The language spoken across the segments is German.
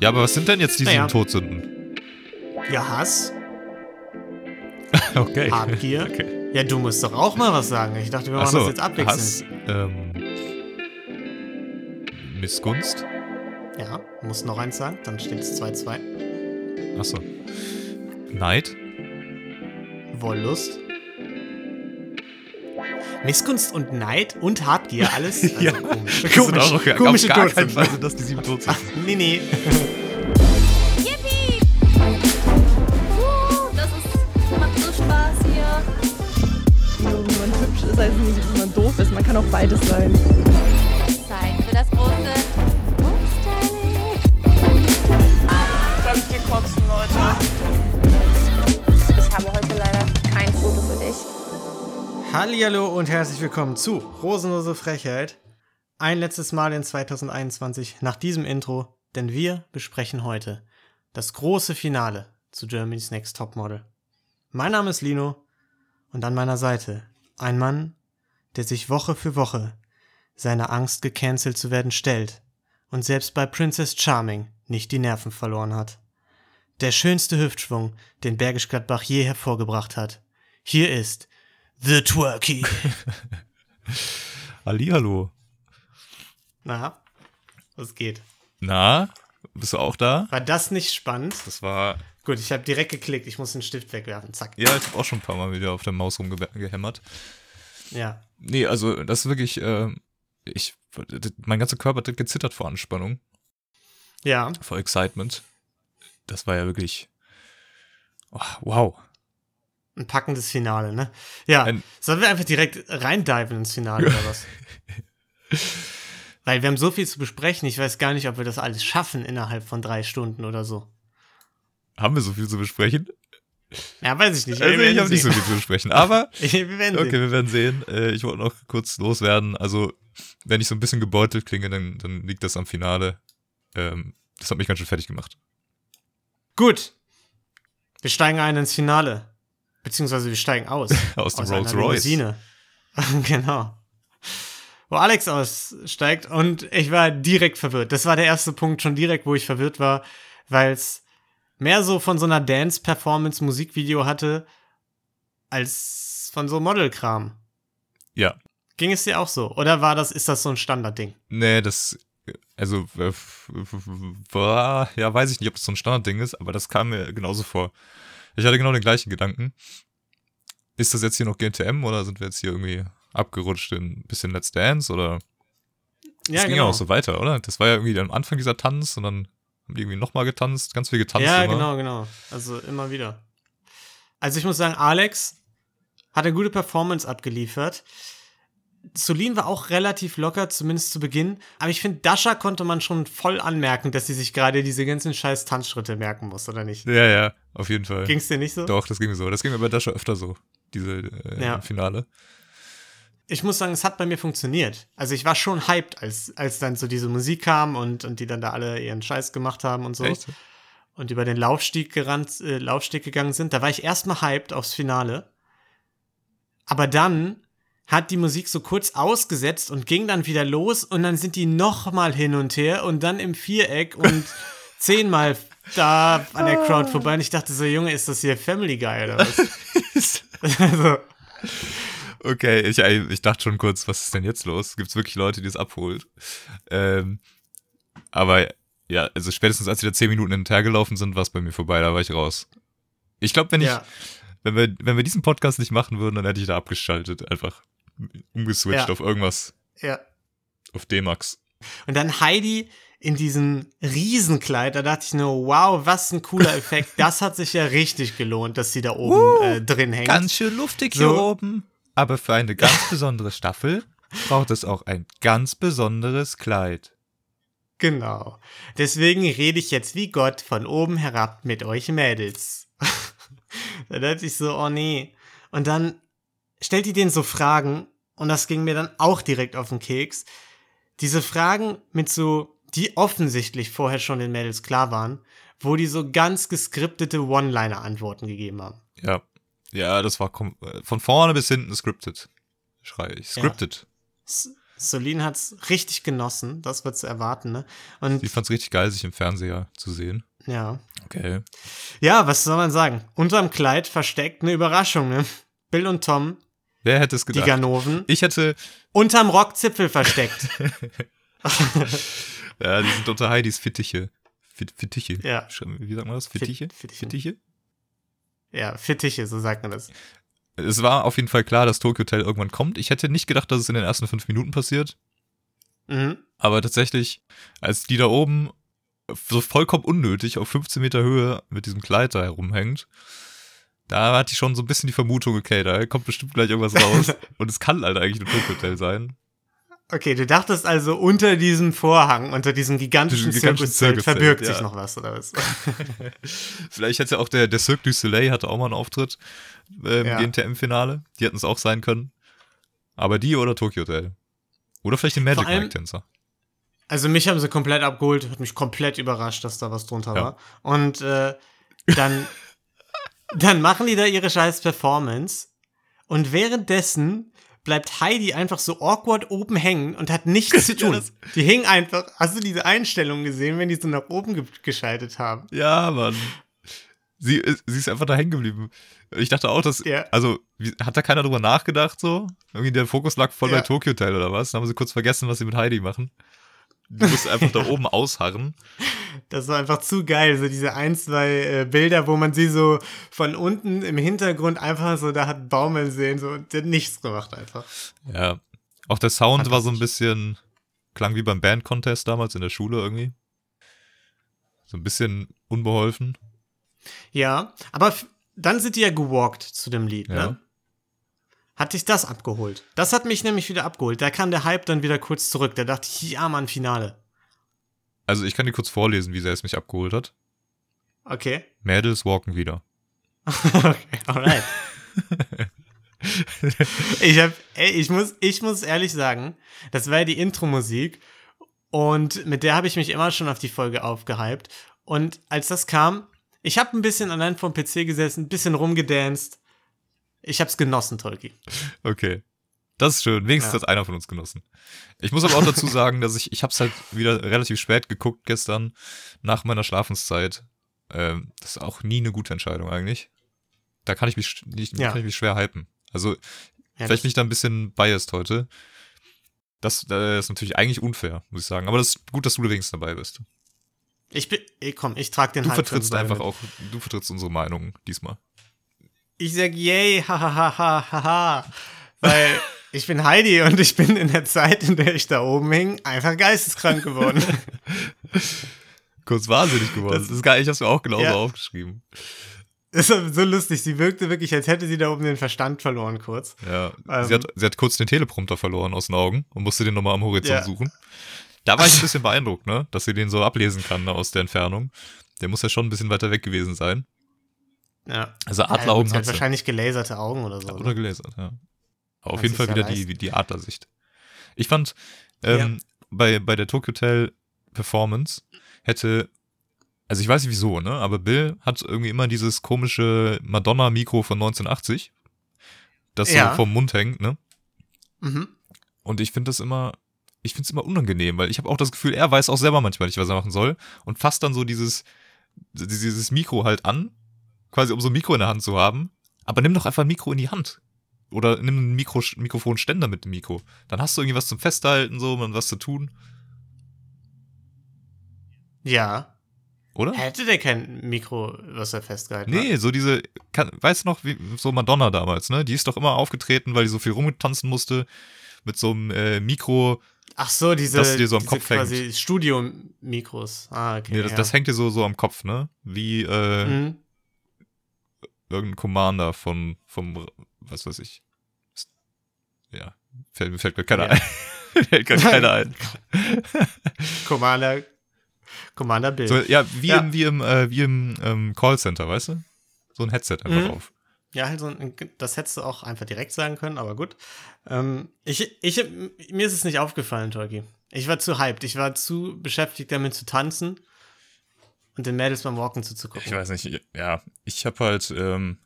Ja, aber was sind denn jetzt die Naja. sieben Todsünden? Ja, Hass, Okay. Habgier. Okay. Ja, du musst doch auch mal was sagen. Ich dachte, wir machen Achso, das jetzt abwechselnd. Hass, ähm, Missgunst. Ja, musst noch eins sagen, dann steht es 2-2. Achso. Neid. Wollust. Missgunst und Neid und Habgier, alles also Ja. komisch. Das sind auch Komisch, auf komische gar keinen Todsünden. Fall sind das die sieben Todsünden. Nee, nee. Yippie! Uh, das ist, macht so Spaß hier. Wenn man hübsch ist, heißt nicht, dass man doof ist. Man kann auch beides sein. Hallihallo und herzlich willkommen zu Rosenlose Frechheit. Ein letztes Mal in 2021 nach diesem Intro, denn wir besprechen heute das große Finale zu Germany's Next Topmodel. Mein Name ist Lino und an meiner Seite ein Mann, der sich Woche für Woche seiner Angst gecancelt zu werden stellt und selbst bei Princess Charming nicht die Nerven verloren hat. Der schönste Hüftschwung, den Bergisch Gladbach je hervorgebracht hat. Hier ist The Twerky. Hallihallo. Na, was geht? Na, bist du auch da? War das nicht spannend? Das war, Gut, ich habe direkt geklickt. Ich muss den Stift wegwerfen. Zack. ja, ich habe auch schon ein paar Mal wieder auf der Maus rumgehämmert. Ja. Nee, also das ist wirklich, äh, ich, mein ganzer Körper hat gezittert vor Anspannung, Ja. vor Excitement. Das war ja wirklich, oh, wow. Ein packendes Finale, ne? Ja. Ein- Sollen wir einfach direkt reindiven ins Finale oder was? Weil wir haben so viel zu besprechen. Ich weiß gar nicht, ob wir das alles schaffen innerhalb von drei Stunden oder so. Haben wir so viel zu besprechen? Ja, weiß ich nicht. Also ich habe nicht so viel zu besprechen, aber wir werden okay, sehen. wir werden sehen. Äh, ich wollte noch kurz loswerden. Also, wenn ich so ein bisschen gebeutelt klinge, dann, dann liegt das am Finale. Ähm, das hat mich ganz schön fertig gemacht. Gut. Wir steigen ein ins Finale. Beziehungsweise wir steigen aus. Aus dem Rolls Royce. Limousine. genau. Wo Alex aussteigt und ich war direkt verwirrt. Das war der erste Punkt schon direkt, wo ich verwirrt war, weil es mehr so von so einer Dance-Performance-Musikvideo hatte, als von so Modelkram. Ja. Ging es dir auch so? Oder war das, ist das so ein Standardding? Nee, das, also, äh, war, ja, weiß ich nicht, ob das so ein Standardding ist, aber das kam mir genauso vor. Ich hatte genau den gleichen Gedanken. Ist das jetzt hier noch GNTM oder sind wir jetzt hier irgendwie abgerutscht in ein bisschen Let's Dance oder? Das Ja, ging genau. ja auch so weiter, oder? Das war ja irgendwie am Anfang dieser Tanz und dann haben die irgendwie nochmal getanzt, ganz viel getanzt. Ja, immer. genau, genau. Also immer wieder. Also ich muss sagen, Alex hat eine gute Performance abgeliefert. Solin war auch relativ locker, zumindest zu Beginn. Aber ich finde, Dasha konnte man schon voll anmerken, dass sie sich gerade diese ganzen scheiß Tanzschritte merken muss, oder nicht? Ja, ja, auf jeden Fall. Ging's dir nicht so? Doch, das ging mir so. Das ging mir bei Dasha öfter so, diese äh, Ja. Finale. Ich muss sagen, es hat bei mir funktioniert. Also ich war schon hyped, als, als dann so diese Musik kam und, und die dann da alle ihren Scheiß gemacht haben und so. Echt? und über den Laufstieg gerannt, äh, Laufsteg gegangen sind, da war ich erstmal hyped aufs Finale. Aber dann hat die Musik so kurz ausgesetzt und ging dann wieder los und dann sind die nochmal hin und her und dann im Viereck und zehnmal da an der Crowd vorbei und ich dachte so, Junge, ist das hier Family Guy oder was? also, Okay, ich, ich dachte schon kurz, was ist denn jetzt los? Gibt es wirklich Leute, die es abholt? Ähm, aber ja, also spätestens als sie da zehn Minuten hinterhergelaufen sind, war es bei mir vorbei, da war ich raus. Ich glaube, wenn ich, ja, wenn wir, wenn wir diesen Podcast nicht machen würden, dann hätte ich da abgeschaltet, einfach umgeswitcht Ja. auf irgendwas, ja. auf D-Max. Und dann Heidi in diesem Riesenkleid, da dachte ich nur, wow, was ein cooler Effekt. Das hat sich ja richtig gelohnt, dass sie da oben äh, drin hängt. schön luftig hier So. oben. Aber für eine ganz besondere Staffel braucht es auch ein ganz besonderes Kleid. Genau. Deswegen rede ich jetzt wie Gott von oben herab mit euch Mädels. da dachte ich so, oh nee. Und dann stellt die denen so Fragen und das ging mir dann auch direkt auf den Keks. Diese Fragen mit so, die offensichtlich vorher schon den Mädels klar waren, wo die so ganz geskriptete One-Liner-Antworten gegeben haben. Ja. Ja, das war von vorne bis hinten scripted. Schrei ich. Scripted. S Solin hat's richtig genossen, das wird zu erwarten, ne? Und Sie fand's richtig geil, sich im Fernseher zu sehen. ja. Okay. Ja, was soll man sagen? Unterm Kleid versteckt eine Überraschung, ne? Bill und Tom, Wer hätte es die gedacht? Ganoven, Ich hätte, unterm Rockzipfel versteckt. ja, die sind unter Heidis Fittiche. Fit, Fittiche. Ja. Wie sagt man das? Fittiche? Fittiche. Fittiche? ja, Fittiche, so sagt man das. Es war auf jeden Fall klar, dass Tokyo Hotel irgendwann kommt. Ich hätte nicht gedacht, dass es in den ersten fünf Minuten passiert. Mhm. Aber tatsächlich, als die da oben so vollkommen unnötig auf 15 Meter Höhe mit diesem Kleid da herumhängt, da hatte ich schon so ein bisschen die Vermutung, okay, da kommt bestimmt gleich irgendwas raus. Und es kann halt eigentlich ein Tokyo sein. Okay, du dachtest also, unter diesem Vorhang, unter diesem gigantischen, gigantischen Zirkuszelt verbirgt ja. sich noch was, oder was? Vielleicht hätte auch der, der Cirque du Soleil hatte auch mal einen Auftritt äh, im Ja. GNTM-Finale. Die hätten es auch sein können. Aber die oder Tokyo Hotel. Oder vielleicht den Magic Vor allem- Mike Tänzer. Also mich haben sie komplett abgeholt, hat mich komplett überrascht, dass da was drunter Ja. war. Und äh, dann, dann machen die da ihre scheiß Performance und währenddessen bleibt Heidi einfach so awkward oben hängen und hat nichts zu tun. die hing einfach, hast du diese Einstellung gesehen, wenn die so nach oben ge geschaltet haben? Ja, Mann. Sie, ist- sie ist einfach da hängen geblieben. Ich dachte auch, dass, Ja. also, wie, hat da keiner drüber nachgedacht so? Irgendwie der Fokus lag voll Ja. bei Tokyo Hotel oder was? Dann haben sie kurz vergessen, was sie mit Heidi machen. Die muss einfach da oben ausharren. Das war einfach zu geil, so diese ein, zwei äh, Bilder, wo man sie so von unten im Hintergrund einfach so da hat baumeln sehen, so, und der hat nichts gemacht einfach. Ja. Auch der Sound war so ein bisschen, klang wie beim Band-Contest damals in der Schule irgendwie. So ein bisschen unbeholfen. Ja, aber dann sind die ja gewalkt zu dem Lied, Ja. ne? Hat dich das abgeholt? Das hat mich nämlich wieder abgeholt. Da kam der Hype dann wieder kurz zurück. Da dachte ich, ja, Mann, Finale. Also ich kann dir kurz vorlesen, wie sehr es mich abgeholt hat. Okay. Mädels walken wieder. okay, alright. ich hab, ey, ich muss, ich muss ehrlich sagen, das war ja die Intro-Musik und mit der habe ich mich immer schon auf die Folge aufgehypt. Und als das kam, ich habe ein bisschen allein vom PC gesessen, ein bisschen rumgedanced. Ich hab's genossen, Tolki. Okay. Das ist schön. Wenigstens Ja. hat einer von uns genossen. Ich muss aber auch dazu sagen, dass ich, ich hab's halt wieder relativ spät geguckt gestern, nach meiner Schlafenszeit. Ähm, das ist auch nie eine gute Entscheidung eigentlich. Da kann ich mich, nicht, Ja. kann ich mich schwer hypen. Also, Ja, vielleicht das- bin ich da ein bisschen biased heute. Das äh, ist natürlich eigentlich unfair, muss ich sagen. Aber das ist gut, dass du wenigstens dabei bist. Ich bin, komm, ich trag den Du vertrittst einfach mit. auch, du vertrittst unsere Meinung diesmal. Ich sag yay, hahaha, haha, weil ich bin Heidi und ich bin in der Zeit, in der ich da oben hing, einfach geisteskrank geworden. Kurz wahnsinnig geworden. Das, ist geil, ich hab's mir auch genauso Ja. aufgeschrieben. Das ist so lustig. Sie wirkte wirklich, als hätte sie da oben den Verstand verloren kurz. Ja, Ähm. sie, hat, sie hat kurz den Teleprompter verloren aus den Augen und musste den nochmal am Horizont Ja. suchen. Da war ich ein bisschen beeindruckt, ne? Dass sie den so ablesen kann ne, aus der Entfernung. Der muss ja schon ein bisschen weiter weg gewesen sein. Ja. Also Ja, Adleraugen gut, sie hat sie. wahrscheinlich gelaserte Augen oder so. Oder ne? gelasert, ja. Aber auf jeden Fall wieder ja die, die Adlersicht. Ich fand, ähm, bei, bei der Tokyo Hotel Performance hätte, also ich weiß nicht wieso, ne? Aber Bill hat irgendwie immer dieses komische Madonna-Mikro von 1980, das Ja. so vom Mund hängt, ne? Mhm. Und ich finde das immer, ich finde es immer unangenehm, weil ich habe auch das Gefühl, er weiß auch selber manchmal nicht, was er machen soll und fasst dann so dieses, dieses Mikro halt an, quasi um so ein Mikro in der Hand zu haben. Aber nimm doch einfach ein Mikro in die Hand. Oder nimm einen Mikro, Mikrofonständer mit dem Mikro. Dann hast du irgendwie was zum Festhalten, so, und was zu tun, Ja. oder? Hätte der kein Mikro, was er festgehalten hat? Nee, so diese, kann, weißt du noch, wie, so Madonna damals, ne? Die ist doch immer aufgetreten, weil die so viel rumtanzen musste, mit so einem äh, Mikro, Ach so, diese, Dass dir so am Kopf hängt. quasi Studio-Mikros. Ah, okay. nee, das, ja. das hängt dir so, so am Kopf, ne? Wie, äh, Mhm. Irgendein Commander von, vom, was weiß ich. Ja, fällt, mir fällt mir keiner Ja. ein. fällt gar keiner ein. Commander, Commander Bill. So, ja, wie Ja. im, wie im, äh, wie im ähm, Callcenter, weißt du? So ein Headset einfach Mhm. auf. Ja, so ein, das hättest du auch einfach direkt sagen können, aber gut. Ähm, ich, ich, mir ist es nicht aufgefallen, Tolki. Ich war zu hyped. Ich war zu beschäftigt damit zu tanzen und den Mädels beim Walken zuzugucken. Ich weiß nicht, ja, ich habe halt, ähm,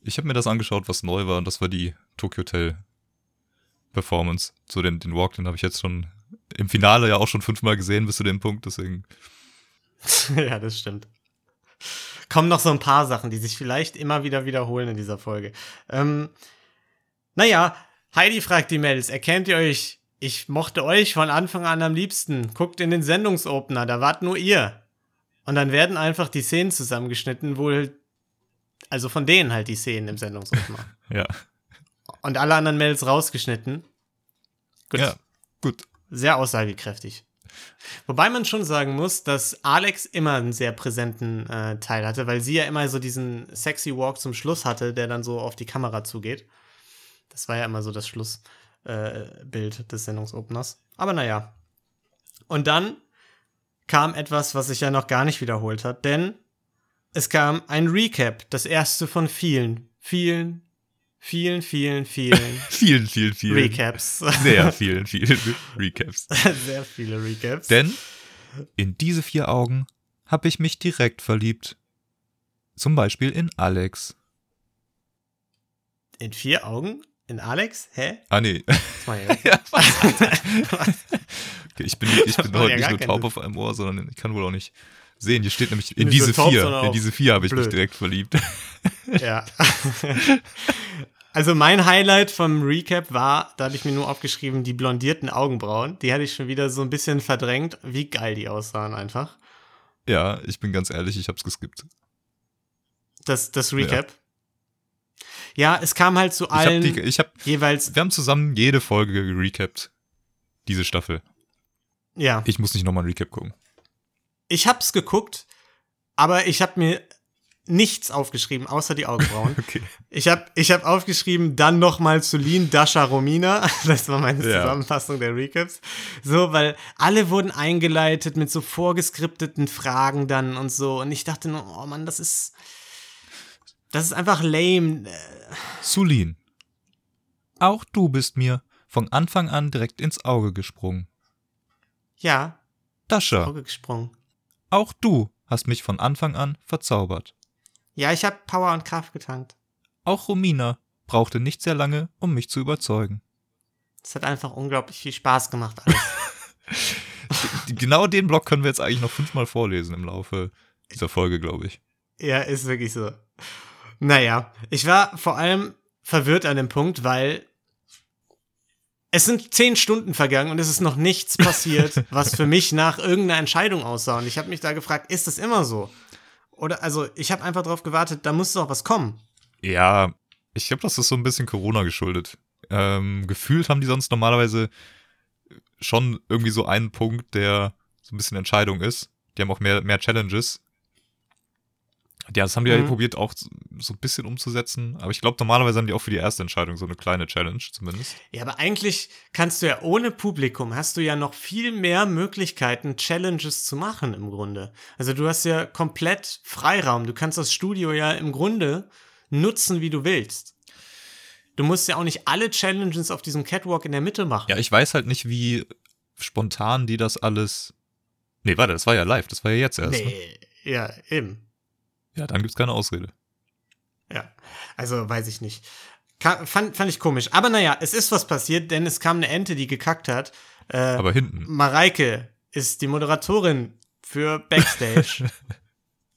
ich habe mir das angeschaut, was neu war, und das war die Tokyo Hotel Performance. So den, den Walk, den habe ich jetzt schon im Finale ja auch schon fünfmal gesehen bis zu dem Punkt, deswegen. ja, das stimmt. Kommen noch so ein paar Sachen, die sich vielleicht immer wieder wiederholen in dieser Folge. Ähm, naja, Heidi fragt die Mädels, erkennt ihr euch? Ich mochte euch von Anfang an am liebsten. Guckt in den Sendungsopener, da wart nur ihr. Und dann werden einfach die Szenen zusammengeschnitten, wohl, also von denen halt die Szenen im Sendungsopener. Ja. Und alle anderen Mädels rausgeschnitten. Gut. Ja, gut. Sehr aussagekräftig. Wobei man schon sagen muss, dass Alex immer einen sehr präsenten äh, Teil hatte, weil sie ja immer so diesen sexy Walk zum Schluss hatte, der dann so auf die Kamera zugeht. Das war ja immer so das Schlussbild äh, des Sendungsopeners. Aber naja. Und dann kam etwas, was sich ja noch gar nicht wiederholt hat, denn es kam ein Recap, das erste von vielen, vielen, vielen, vielen, vielen Vielen, vielen, vielen. Recaps. Sehr vielen, vielen Recaps. Sehr viele Recaps. Denn in diese vier Augen habe ich mich direkt verliebt. Zum Beispiel in Alex. In vier Augen? In Alex? Hä? Ah, nee. Ja okay, ich bin, ich bin heute ja nicht nur taub Sinn. auf einem Ohr, sondern ich kann wohl auch nicht sehen. Hier steht nämlich in diese taub, vier. In diese vier habe ich mich direkt verliebt. Ja. Also mein Highlight vom Recap war, da hatte ich mir nur aufgeschrieben, die blondierten Augenbrauen. Die hatte ich schon wieder so ein bisschen verdrängt, wie geil die aussahen einfach. Ja, ich bin ganz ehrlich, ich hab's geskippt. Das, das Recap. Ja. Es kam halt zu Ich hab allen die, ich hab, jeweils, wir haben zusammen jede Folge gerecapt. Diese Staffel. ja. Ich muss nicht nochmal ein Recap gucken. Ich hab's geguckt, aber ich hab mir nichts aufgeschrieben, außer die Augenbrauen. Okay. Ich habe ich hab aufgeschrieben, dann nochmal zu Lean, Dasha, Romina. Das war meine Ja. Zusammenfassung der Recaps. So, weil alle wurden eingeleitet mit so vorgeskripteten Fragen dann und so. Und ich dachte nur, oh Mann, das ist. Das ist einfach lame. Sulin. Auch du bist mir von Anfang an direkt ins Auge gesprungen. Ja, Dascha, Auge gesprungen. auch du hast mich von Anfang an verzaubert. Ja, ich habe Power und Kraft getankt. Auch Romina brauchte nicht sehr lange, um mich zu überzeugen. Es hat einfach unglaublich viel Spaß gemacht. Genau den Block können wir jetzt eigentlich noch fünfmal vorlesen im Laufe dieser Folge, glaube ich. Ja, ist wirklich so. Naja, ich war vor allem verwirrt an dem Punkt, weil es sind zehn Stunden vergangen und es ist noch nichts passiert, was für mich nach irgendeiner Entscheidung aussah. Und ich habe mich da gefragt, ist das immer so? Oder, also, ich habe einfach darauf gewartet, da muss doch was kommen. Ja, ich glaube, das ist so ein bisschen Corona geschuldet. Ähm, gefühlt haben die sonst normalerweise schon irgendwie so einen Punkt, der so ein bisschen Entscheidung ist. Die haben auch mehr, mehr Challenges. Ja, das haben die ja Mhm. probiert auch so ein bisschen umzusetzen. Aber ich glaube, normalerweise haben die auch für die erste Entscheidung so eine kleine Challenge zumindest. Ja, aber eigentlich kannst du ja ohne Publikum, hast du ja noch viel mehr Möglichkeiten, Challenges zu machen im Grunde. Also du hast ja komplett Freiraum. Du kannst das Studio ja im Grunde nutzen, wie du willst. Du musst ja auch nicht alle Challenges auf diesem Catwalk in der Mitte machen. Ja, ich weiß halt nicht, wie spontan die das alles. Nee, warte, das war ja live, das war ja jetzt erst. Ne? nee, ja, eben. Ja, dann gibt's keine Ausrede. Ja, also weiß ich nicht. Ka fand, fand ich komisch. Aber naja, es ist was passiert, denn es kam eine Ente, die gekackt hat. Äh, Aber hinten. Mareike ist die Moderatorin für Backstage.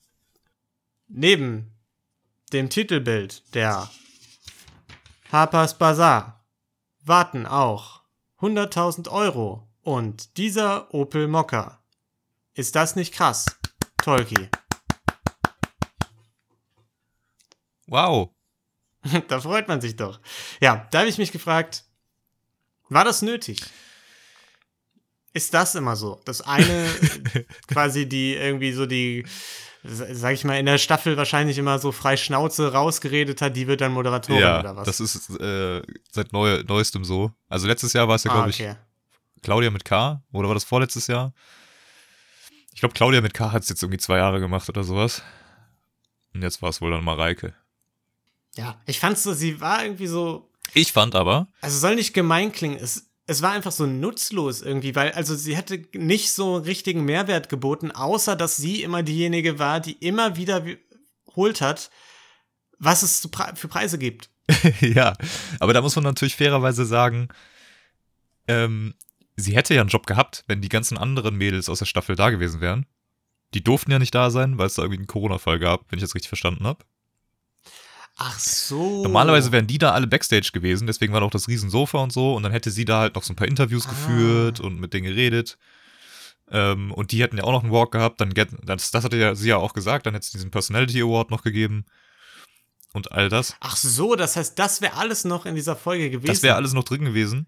Neben dem Titelbild der Harper's Bazaar warten auch 100.000 Euro und dieser Opel Mokka. Ist das nicht krass? Tolki. Wow. da freut man sich doch. Ja, da habe ich mich gefragt, war das nötig? Ist das immer so? Das eine quasi die irgendwie so die, sag ich mal, in der Staffel wahrscheinlich immer so frei Schnauze rausgeredet hat, die wird dann Moderatorin ja, oder was? das ist äh, seit neu, neuestem so. Also letztes Jahr war es ja, ah, glaube okay. ich, Claudia mit K. Oder war das vorletztes Jahr? Ich glaube, Claudia mit K hat es jetzt irgendwie zwei Jahre gemacht oder sowas. Und jetzt war es wohl dann Mareike. Ja, ich fand so, sie war irgendwie so, Ich fand aber, also soll nicht gemein klingen, es, es war einfach so nutzlos irgendwie, weil, also sie hätte nicht so einen richtigen Mehrwert geboten, außer dass sie immer diejenige war, die immer wieder wiederholt hat, was es für Preise gibt. ja, aber da muss man natürlich fairerweise sagen, ähm, sie hätte ja einen Job gehabt, wenn die ganzen anderen Mädels aus der Staffel da gewesen wären. Die durften ja nicht da sein, weil es da irgendwie einen Corona-Fall gab, wenn ich das richtig verstanden habe. Ach so. Normalerweise wären die da alle Backstage gewesen, deswegen war da auch das Riesensofa und so. Und dann hätte sie da halt noch so ein paar Interviews Ah. geführt und mit denen geredet. Ähm, und die hätten ja auch noch einen Walk gehabt. Dann get, das, das hatte ja sie ja auch gesagt. Dann hätte es diesen Personality Award noch gegeben. Und all das. Ach so, das heißt, das wäre alles noch in dieser Folge gewesen. Das wäre alles noch drin gewesen.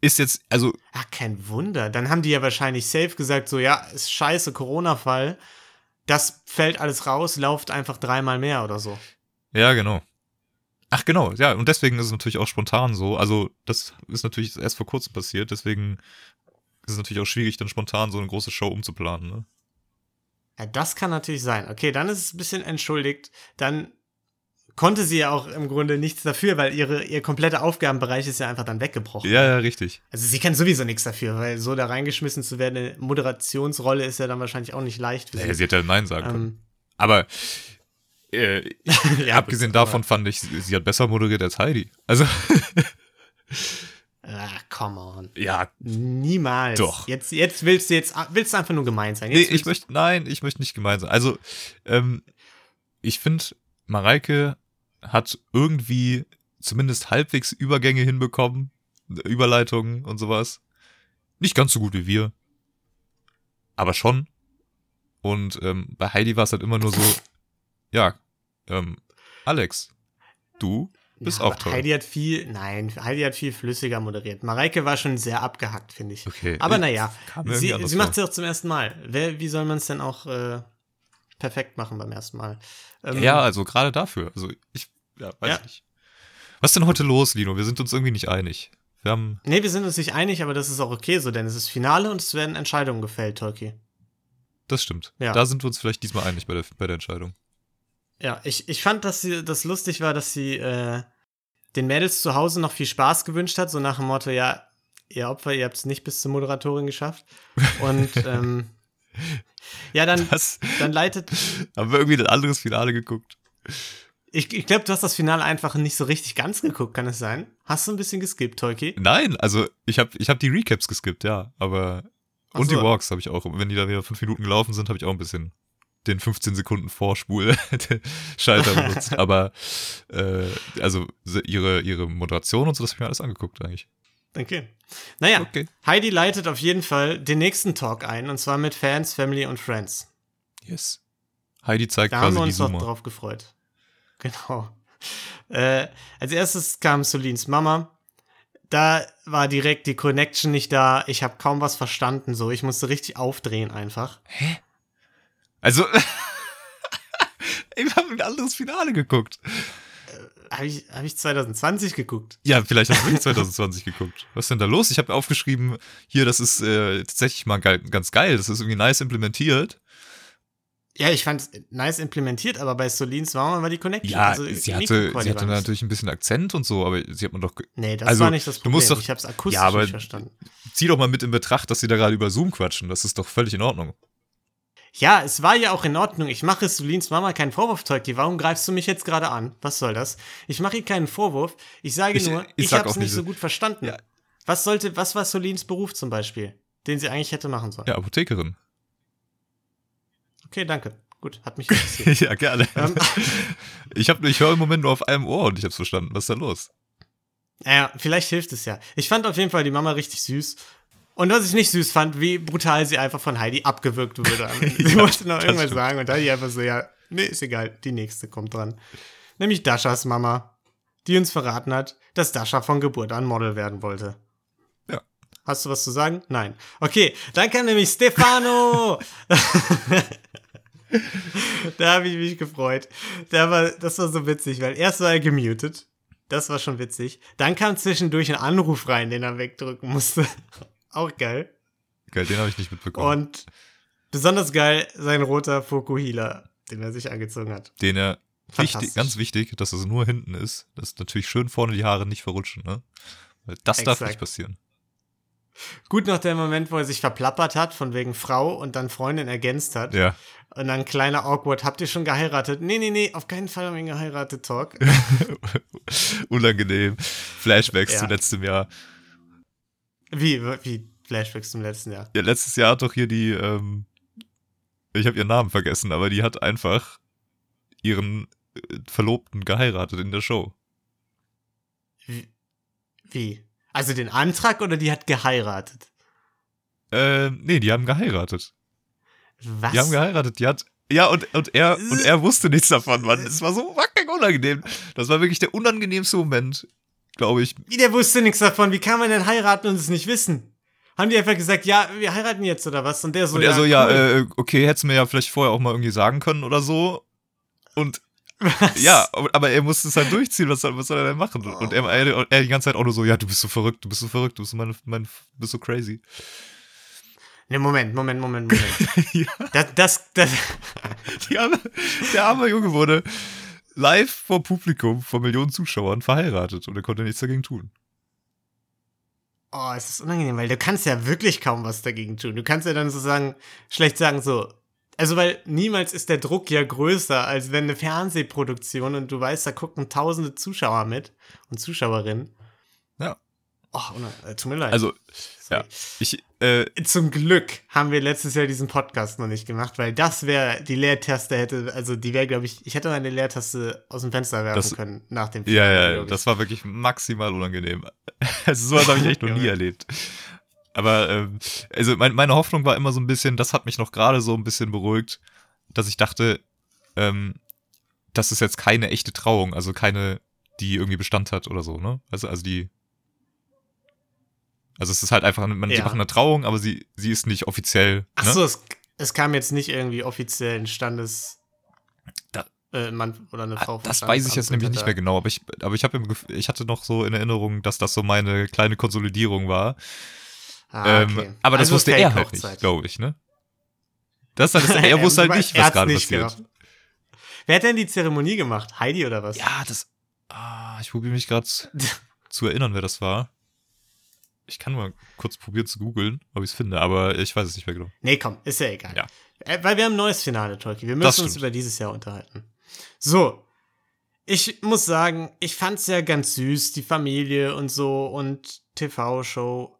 Ist jetzt, also, Ach, kein Wunder. Dann haben die ja wahrscheinlich safe gesagt, so, ja, ist scheiße, Corona-Fall. Das fällt alles raus, lauft einfach dreimal mehr oder so. Ja, genau. Ach, genau, ja, und deswegen ist es natürlich auch spontan so. Also, das ist natürlich erst vor kurzem passiert, deswegen ist es natürlich auch schwierig, dann spontan so eine große Show umzuplanen, ne? Ja, das kann natürlich sein. Okay, dann ist es ein bisschen entschuldigt. Dann konnte sie ja auch im Grunde nichts dafür, weil ihre, ihr kompletter Aufgabenbereich ist ja einfach dann weggebrochen. Ja, ja, richtig. Also sie kann sowieso nichts dafür, weil so da reingeschmissen zu werden, eine Moderationsrolle ist ja dann wahrscheinlich auch nicht leicht für sie. Ja, sie hätte halt Nein sagen können. ähm, Aber äh, ja, abgesehen davon fand ich, sie hat besser moderiert als Heidi. Also, Ah, come on. ja, Niemals. Doch. Jetzt, jetzt willst du jetzt willst du einfach nur gemein sein. nee, ich möchte, nein, ich möchte nicht gemein sein. Also, ähm, ich finde, Mareike hat irgendwie zumindest halbwegs Übergänge hinbekommen, Überleitungen und sowas. Nicht ganz so gut wie wir, aber schon. Und ähm, bei Heidi war es halt immer nur so, ja, ähm, Alex, du bist ja, auch toll. Heidi hat viel, nein, Heidi hat viel flüssiger moderiert. Mareike war schon sehr abgehackt, finde ich. Okay. Aber naja, sie, sie macht es ja auch zum ersten Mal. Wer, wie soll man es denn auch äh, perfekt machen beim ersten Mal? Ähm, Ja, also gerade dafür. Also ich, ja, weiß Ja. nicht. Was ist denn heute los, Lino? Wir sind uns irgendwie nicht einig. Wir haben, Nee, wir sind uns nicht einig, aber das ist auch okay so, denn es ist Finale und es werden Entscheidungen gefällt, Tolki. das stimmt. Ja. Da sind wir uns vielleicht diesmal einig bei der, bei der Entscheidung. Ja, ich, ich fand, dass sie das lustig war, dass sie äh, den Mädels zu Hause noch viel Spaß gewünscht hat, so nach dem Motto, ja, ihr Opfer, ihr habt es nicht bis zur Moderatorin geschafft. Und ähm, ja, dann, Was? dann leitet. Haben wir irgendwie ein anderes Finale geguckt? Ich, ich glaube, du hast das Finale einfach nicht so richtig ganz geguckt, kann es sein? Hast du ein bisschen geskippt, Tolki? Nein, also ich habe ich hab die Recaps geskippt, ja. Aber. Ach Und so. die Walks habe ich auch. Wenn die da wieder fünf Minuten gelaufen sind, habe ich auch ein bisschen den 15 Sekunden Vorspul-Schalter benutzt. Aber äh, also ihre, ihre Moderation und so, das habe ich mir alles angeguckt eigentlich. Okay. Naja, Okay. Heidi leitet auf jeden Fall den nächsten Talk ein, und zwar mit Fans, Family und Friends. Yes. Heidi zeigt Da haben quasi wir die uns doch Zoomer. drauf gefreut. Genau. Äh, als erstes kam Solins Mama. Da war direkt die Connection nicht da. Ich habe kaum was verstanden. So, ich musste richtig aufdrehen einfach. Also, wir haben ein anderes Finale geguckt. Habe ich, hab ich 2020 geguckt? Ja, vielleicht hast du nicht 2020 geguckt. Was ist denn da los? Ich habe aufgeschrieben, hier, das ist äh, tatsächlich mal geil, ganz geil. Das ist irgendwie nice implementiert. Ja, ich fand es nice implementiert, aber bei Solins war die Connection. Ja, also sie hatte, sie hatte natürlich ein bisschen Akzent und so, aber sie hat man doch. Nee, das also, war nicht das du Problem. musst doch- ich habe es akustisch Ja, aber- nicht verstanden. Zieh doch mal mit in Betracht, dass sie da gerade über Zoom quatschen. Das ist doch völlig in Ordnung. Ja, es war ja auch in Ordnung. Ich mache Solins Mama keinen Vorwurf, Tolki. Warum greifst du mich jetzt gerade an? Was soll das? Ich mache ihr keinen Vorwurf. Ich sage Ich- nur, ich ich, habe es nicht so gut verstanden. Ja. Was sollte, was war Solins Beruf zum Beispiel, den sie eigentlich hätte machen sollen? Ja, Apothekerin. Okay, danke. Gut, hat mich interessiert. ja, gerne. ähm, Ich, hab- ich höre im Moment nur auf einem Ohr und ich hab's verstanden. Was ist da los? ja, vielleicht hilft es ja. Ich fand auf jeden Fall die Mama richtig süß. Und was ich nicht süß fand, wie brutal sie einfach von Heidi abgewürgt wurde. sie Ja, wollte noch irgendwas stimmt. sagen und Heidi einfach so, ja, nee, ist egal, die nächste kommt dran. Nämlich Daschas Mama, die uns verraten hat, dass Dascha von Geburt an Model werden wollte. Ja. Hast du was zu sagen? Nein. Okay, dann kam nämlich Stefano. da habe ich mich gefreut. Da war, das war so witzig, weil erst war er gemutet. Das war schon witzig. Dann kam zwischendurch ein Anruf rein, den er wegdrücken musste. Auch geil. Geil, den habe ich nicht mitbekommen. Und besonders geil sein roter Fokuhila, den er sich angezogen hat. den er wichtig, ganz wichtig, dass es nur hinten ist, dass natürlich schön vorne die Haare nicht verrutschen, ne? Weil das darf Exakt. nicht passieren. Gut noch der Moment, wo er sich verplappert hat, von wegen Frau und dann Freundin ergänzt hat. Ja. Und dann kleiner Awkward, habt ihr schon geheiratet? Nee, nee, nee, auf keinen Fall haben wir geheiratet, Talk. Unangenehm. Flashbacks Ja. zu letztem Jahr. Wie, wie Flashbacks zum letzten Jahr? Ja, letztes Jahr hat doch hier die, ähm, ich habe ihren Namen vergessen, aber die hat einfach ihren äh, Verlobten geheiratet in der Show. Wie? wie? Also den Antrag oder die hat geheiratet? Ähm, nee, die haben geheiratet. Was? Die haben geheiratet, die hat. Ja, und, und er und er wusste nichts davon, Mann. Es war so fucking unangenehm. Das war wirklich der unangenehmste Moment, glaube ich. Wie, der wusste nichts davon. Wie kann man denn heiraten und es nicht wissen? Haben die einfach gesagt, ja, wir heiraten jetzt oder was? Und der so, Und er so, ja, cool. äh, okay, hättest du mir ja vielleicht vorher auch mal irgendwie sagen können oder so. Und Was? ja, aber er musste es halt durchziehen, was soll, was soll er denn machen? Und er, er, er die ganze Zeit auch nur so, ja, du bist so verrückt, du bist so verrückt, du bist so, mein, mein, bist so crazy. Ne, Moment, Moment, Moment, Moment. ja, das, das, das, die arme, der arme Junge wurde live vor Publikum, vor Millionen Zuschauern verheiratet und er konnte nichts dagegen tun. oh, es ist unangenehm, weil du kannst ja wirklich kaum was dagegen tun. Du kannst ja dann so sagen, schlecht sagen, so. Also, weil niemals ist der Druck ja größer, als wenn eine Fernsehproduktion und du weißt, da gucken tausende Zuschauer mit und Zuschauerinnen. Ja. Oh, äh, tut mir leid. Also, ja, ich, äh, Zum Glück haben wir letztes Jahr diesen Podcast noch nicht gemacht, weil das wäre, die Leertaste hätte, also die wäre, glaube ich, ich hätte eine Leertaste aus dem Fenster werfen Das- können nach dem ja, ja, glaub ich. das war wirklich maximal unangenehm. Also, sowas habe ich echt noch nie erlebt. Aber, ähm, also, mein, meine Hoffnung war immer so ein bisschen, das hat mich noch gerade so ein bisschen beruhigt, dass ich dachte, ähm, das ist jetzt keine echte Trauung, also keine, die irgendwie Bestand hat oder so, ne? Also, also die. Also es ist halt einfach, man, die Ja. machen eine Trauung, aber sie, sie ist nicht offiziell. Ach ne? so, es, es kam jetzt nicht irgendwie offiziell ein Standes. Da- äh, Mann oder eine Frau. Ah, Das vom weiß ich jetzt nämlich nicht mehr genau, aber ich, aber ich im ich hatte noch so in Erinnerung, dass das so meine kleine Konsolidierung war. Ah, ähm, okay. aber das Also wusste er halt nicht, glaube ich, ne? Das halt, das, er wusste halt nicht, was gerade passiert. gemacht. Wer hat denn die Zeremonie gemacht? Heidi oder was? Ja, das. Ah, ich probiere mich gerade zu erinnern, wer das war. Ich kann mal kurz probieren zu googeln, ob ich es finde, aber ich weiß es nicht mehr genau. Nee, komm, ist ja egal. Ja. Äh, weil wir haben ein neues Finale, Tolki. Wir müssen uns über dieses Jahr unterhalten. So. Ich muss sagen, ich fand's ja ganz süß, die Familie und so und TV-Show.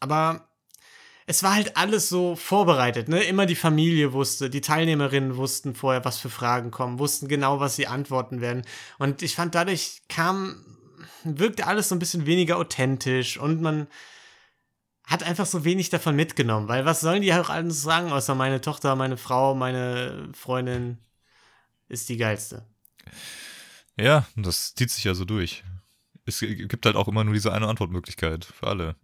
Aber es war halt alles so vorbereitet, ne? Immer die Familie wusste, die Teilnehmerinnen wussten vorher, was für Fragen kommen, wussten genau, was sie antworten werden. Und ich fand, dadurch kam, wirkte alles so ein bisschen weniger authentisch und man hat einfach so wenig davon mitgenommen, weil was sollen die auch alles sagen, außer meine Tochter, meine Frau, meine Freundin ist die geilste. Ja, das zieht sich ja so durch. Es gibt halt auch immer nur diese eine Antwortmöglichkeit für alle.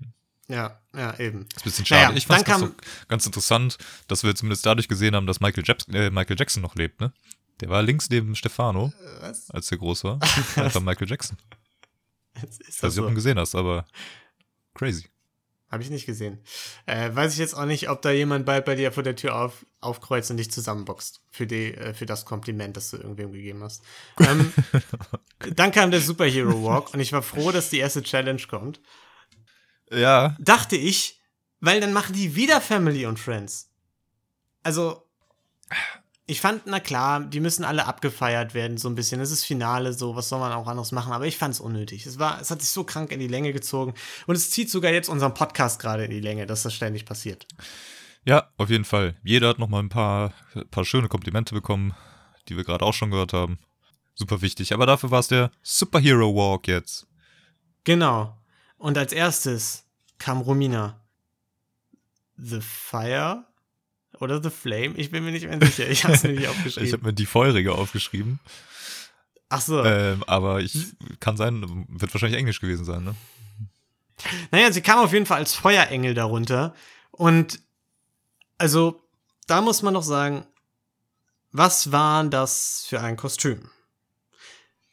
Ja, ja, eben. Ist ein bisschen schade. Naja, ich fand es so, ganz interessant, dass wir zumindest dadurch gesehen haben, dass Michael, Japs äh, Michael Jackson noch lebt, ne? Der war links neben Stefano, Was? als der groß war. Einfach Michael Jackson. Ist Ich weiß nicht, ob du ihn gesehen hast, aber crazy. Habe ich nicht gesehen. Äh, weiß ich jetzt auch nicht, ob da jemand bald bei dir vor der Tür auf, aufkreuzt und dich zusammenboxt. Für, die, äh, für das Kompliment, das du irgendwem gegeben hast. Ähm, dann kam der Superhero Walk und ich war froh, dass die erste Challenge kommt. Ja, Dachte ich, weil dann machen die wieder Family und Friends. Also, ich fand, na klar, die müssen alle abgefeiert werden, so ein bisschen. Es ist Finale, so, was soll man auch anderes machen, aber ich fand es unnötig. Es war, es hat sich so krank in die Länge gezogen und es zieht sogar jetzt unseren Podcast gerade in die Länge, dass das ständig passiert. ja, auf jeden Fall. Jeder hat noch mal ein paar, paar schöne Komplimente bekommen, die wir gerade auch schon gehört haben. Super wichtig. Aber dafür war es der Superhero Walk jetzt. Genau. Und als erstes kam Romina. The Fire oder The Flame? Ich bin mir nicht mehr sicher. Ich habe es nämlich Ich aufgeschrieben. habe mir die feurige aufgeschrieben. Ach so. Ähm, aber ich kann sein, wird wahrscheinlich Englisch gewesen sein, ne? Naja, sie kam auf jeden Fall als Feuerengel darunter. Und also, da muss man noch sagen, was war das für ein Kostüm?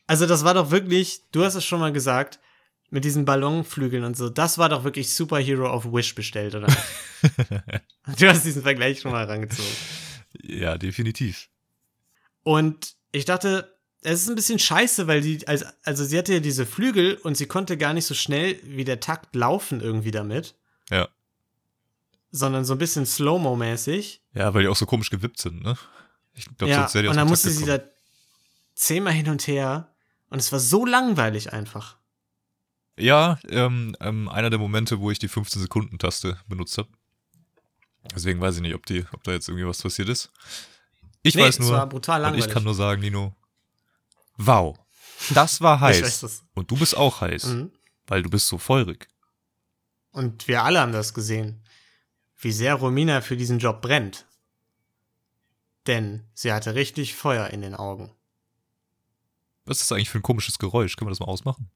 Also, das war doch wirklich, du hast es schon mal gesagt, mit diesen Ballonflügeln und so, das war doch wirklich Superhero auf Wish bestellt, oder? du hast diesen Vergleich schon mal rangezogen. Ja, definitiv. Und ich dachte, es ist ein bisschen scheiße, weil die, also, also sie hatte ja diese Flügel und sie konnte gar nicht so schnell wie der Takt laufen irgendwie damit. Ja. Sondern so ein bisschen Slow-Mo-mäßig. Ja, weil die auch so komisch gewippt sind, ne? Ich glaube, Ja, sonst wäre die und dann musste sie da zehnmal hin und her. Und es war so langweilig einfach. Ja, ähm, ähm, einer der Momente, wo ich die 15-Sekunden-Taste benutzt habe. Deswegen weiß ich nicht, ob, die, ob da jetzt irgendwie was passiert ist. Ich Nee, weiß nur, und ich kann nur sagen, Nino, wow, das war heiß. das. Und du bist auch heiß, Mhm. weil du bist so feurig. Und wir alle haben das gesehen, wie sehr Romina für diesen Job brennt. Denn sie hatte richtig Feuer in den Augen. Was ist das eigentlich für ein komisches Geräusch? Können wir das mal ausmachen?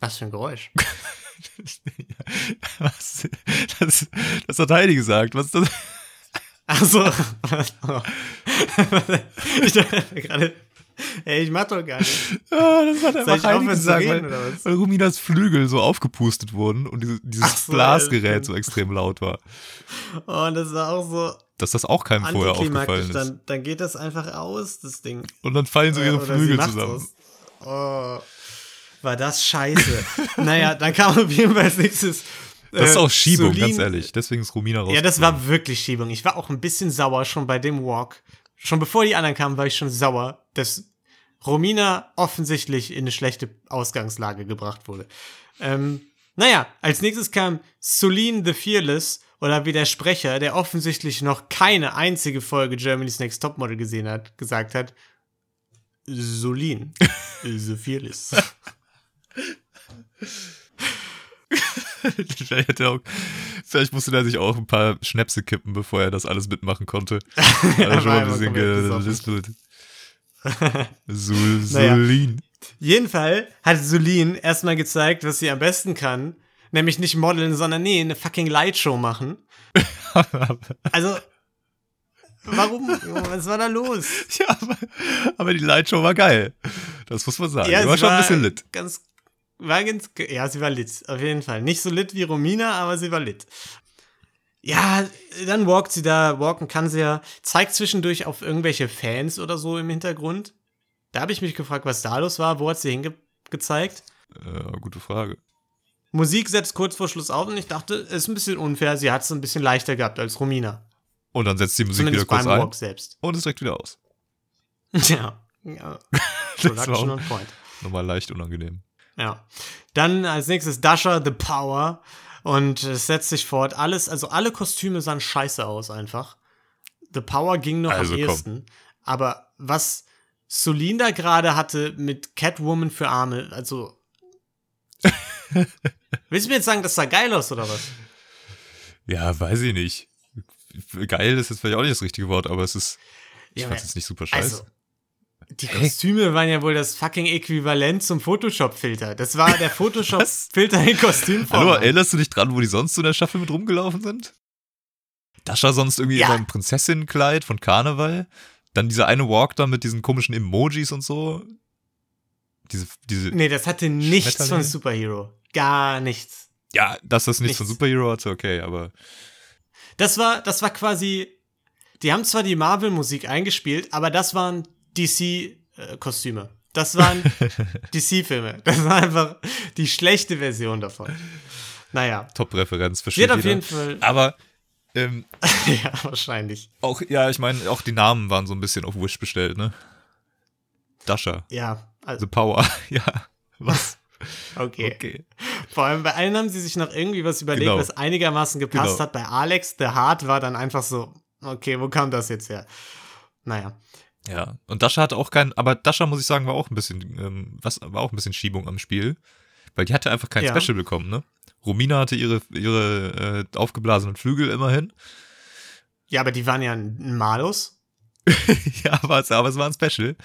Was für ein Geräusch. Was? Das, das hat Heidi gesagt. Was ist das? Achso. ich dachte gerade, ey, ich mach doch gar nicht. Ah, das hat einfach ich Heidi gesagt, reden, weil, weil Ruminas Flügel so aufgepustet wurden und diese, dieses Ach so, ja, Blasgerät stimmt. so extrem laut war. Oh, und das war auch so Dass das auch keinem vorher aufgefallen ist. Dann, dann geht das einfach aus, das Ding. Und dann fallen so ihre Oder Flügel zusammen. Oh, war das scheiße. naja, dann kam auf jeden Fall als nächstes. Das ist äh, auch Schiebung, Solin- ganz ehrlich. Deswegen ist Romina raus. Ja, das war wirklich Schiebung. Ich war auch ein bisschen sauer schon bei dem Walk. Schon bevor die anderen kamen, war ich schon sauer, dass Romina offensichtlich in eine schlechte Ausgangslage gebracht wurde. Ähm, naja, als nächstes kam Solin the Fearless oder wie der Sprecher, der offensichtlich noch keine einzige Folge Germany's Next Topmodel gesehen hat, gesagt hat, Solin the Fearless. auch, vielleicht musste er sich auch ein paar Schnäpse kippen, bevor er das alles mitmachen konnte. Ja, Hat er schon mal ein bisschen gelispelt. Sul, Naja. Solin. Jeden Fall hat Solin erstmal gezeigt, was sie am besten kann. Nämlich nicht modeln, sondern nee, eine fucking Lightshow machen. Also, warum? Was war da los? ja, aber, aber die Lightshow war geil. Das muss man sagen. die war schon ein bisschen lit. Ganz, war ganz, ja, sie war lit, auf jeden Fall. Nicht so lit wie Romina, aber sie war lit. Ja, dann walkt sie da, walken kann sie ja, zeigt zwischendurch auf irgendwelche Fans oder so im Hintergrund. Da habe ich mich gefragt, was da los war, wo hat sie hingezeigt? Äh, gute Frage. Musik setzt kurz vor Schluss auf und ich dachte, es ist ein bisschen unfair, sie hat es ein bisschen leichter gehabt als Romina. Und dann setzt die Musik Zumindest wieder kurz beim ein Walk selbst. und ist direkt wieder aus. Ja. ja. Das war Production auch on point. nochmal leicht unangenehm. Ja. Dann als nächstes Dasha The Power. Und es setzt sich fort. Alles, also alle Kostüme sahen scheiße aus einfach. The Power ging noch Also am ehesten. Aber was Solin da gerade hatte mit Catwoman für Arme, also. Willst du mir jetzt sagen, das sah geil aus oder was? Ja, weiß ich nicht. Geil ist jetzt vielleicht auch nicht das richtige Wort, aber es ist. Ich Ja, aber- jetzt nicht super scheiße. Also, die Kostüme waren ja wohl das fucking Äquivalent zum Photoshop-Filter. Das war der Photoshop-Filter in Kostümform. Hallo, erinnerst du dich dran, wo die sonst so in der Staffel mit rumgelaufen sind? Dasha sonst irgendwie Ja. immer im Prinzessinnenkleid von Karneval. Dann dieser eine Walk da mit diesen komischen Emojis und so. Diese, diese, Nee, das hatte nichts von? Superhero. Gar nichts. ja, dass das nichts von Nichts. Superhero hatte, okay, aber Das war, das war quasi. Die haben zwar die Marvel-Musik eingespielt, aber das waren DC-Kostüme. das waren DC-Filme. Das war einfach die schlechte Version davon. Naja. Top-Referenz Sie versteht hat auf jeder. jeden Fall. Aber ähm, ja, wahrscheinlich. auch, ja, ich meine, auch die Namen waren so ein bisschen auf Wish bestellt, ne? Dasha, Ja, also, The Power, ja. Was? okay. Okay. Vor allem bei allen haben sie sich noch irgendwie was überlegt, Genau. was einigermaßen gepasst Genau. hat. Bei Alex, der Hart war dann einfach so, okay, wo kam das jetzt her? Naja. Ja, und Dasha hatte auch kein, aber Dasha, muss ich sagen, war auch ein bisschen, ähm, was, war auch ein bisschen Schiebung am Spiel. Weil die hatte einfach kein Ja. Special bekommen, ne? Romina hatte ihre, ihre äh, aufgeblasenen Flügel immerhin. Ja, aber die waren ja ein Malus. ja, aber es, aber es war ein Special.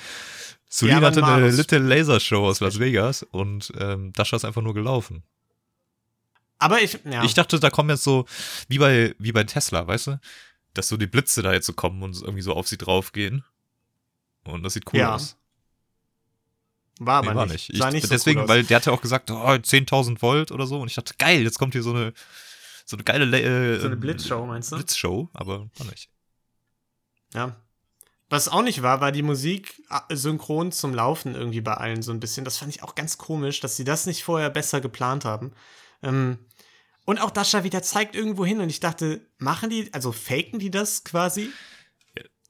Solin aber hatte ein eine. Little Laser Show aus Las Vegas und ähm, Dasha ist einfach nur gelaufen. Aber ich, ja. Ich dachte, da kommen jetzt so, wie bei, wie bei Tesla, weißt du? Dass so die Blitze da jetzt so kommen und irgendwie so auf sie draufgehen. Und das sieht cool Ja, aus. war aber Nee, war nicht. nicht. Ich, nicht so deswegen, cool weil der hatte auch gesagt, oh, 10.000 Volt oder so. Und ich dachte, geil, jetzt kommt hier so eine, so eine geile Le- äh, so eine ähm, Blitzshow, meinst du? Blitzshow, aber war nicht. Ja. Was auch nicht war, war die Musik äh, synchron zum Laufen irgendwie bei allen so ein bisschen. Das fand ich auch ganz komisch, dass sie das nicht vorher besser geplant haben. Ähm, und auch Dasha wieder zeigt irgendwo hin und ich dachte, machen die, also faken die das quasi?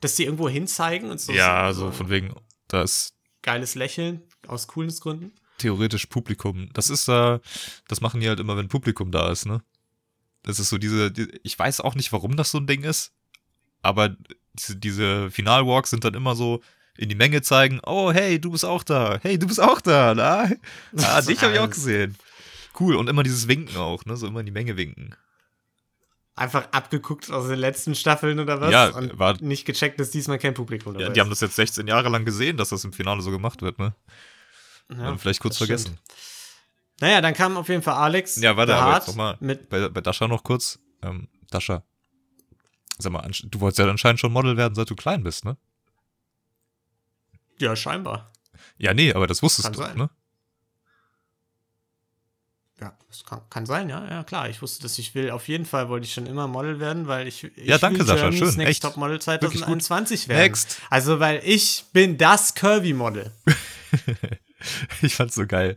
Dass die irgendwo hin zeigen und so ja, so so von wegen, da ist, geiles Lächeln aus Coolness-Gründen. theoretisch Publikum. Das ist da, das machen die halt immer, wenn Publikum da ist, ne? Das ist so diese, die, ich weiß auch nicht, warum das so ein Ding ist, aber diese, diese Finalwalks sind dann immer so in die Menge zeigen, oh hey, du bist auch da, hey, du bist auch da, na? Ah, dich habe ich auch gesehen. Cool, und immer dieses Winken auch, ne? So immer in die Menge winken. Einfach abgeguckt aus den letzten Staffeln oder was? Ja, und war- nicht gecheckt, dass diesmal kein Publikum dabei Ja, ist. die haben das jetzt 16 Jahre lang gesehen, dass das im Finale so gemacht wird, ne? Ja, und vielleicht kurz das stimmt. vergessen. Naja, dann kam auf jeden Fall Alex. Ja, warte, aber jetzt noch mal. mit Bei, bei Dasha noch kurz. Ähm, Dasha. Sag mal, du wolltest ja anscheinend schon Model werden, seit du klein bist, ne? Ja, scheinbar. Ja, nee, aber das wusstest Kann du, sein. ne? Ja, das kann, kann sein, ja. Ja, klar. Ich wusste, dass ich will. Auf jeden Fall wollte ich schon immer Model werden, weil ich, ich Ja, danke, will Sascha, Germany's schön, Next echt. Top Model Wirklich gut. 2021 werden. Next. Also, weil ich bin das Curvy-Model. Ich fand's so geil.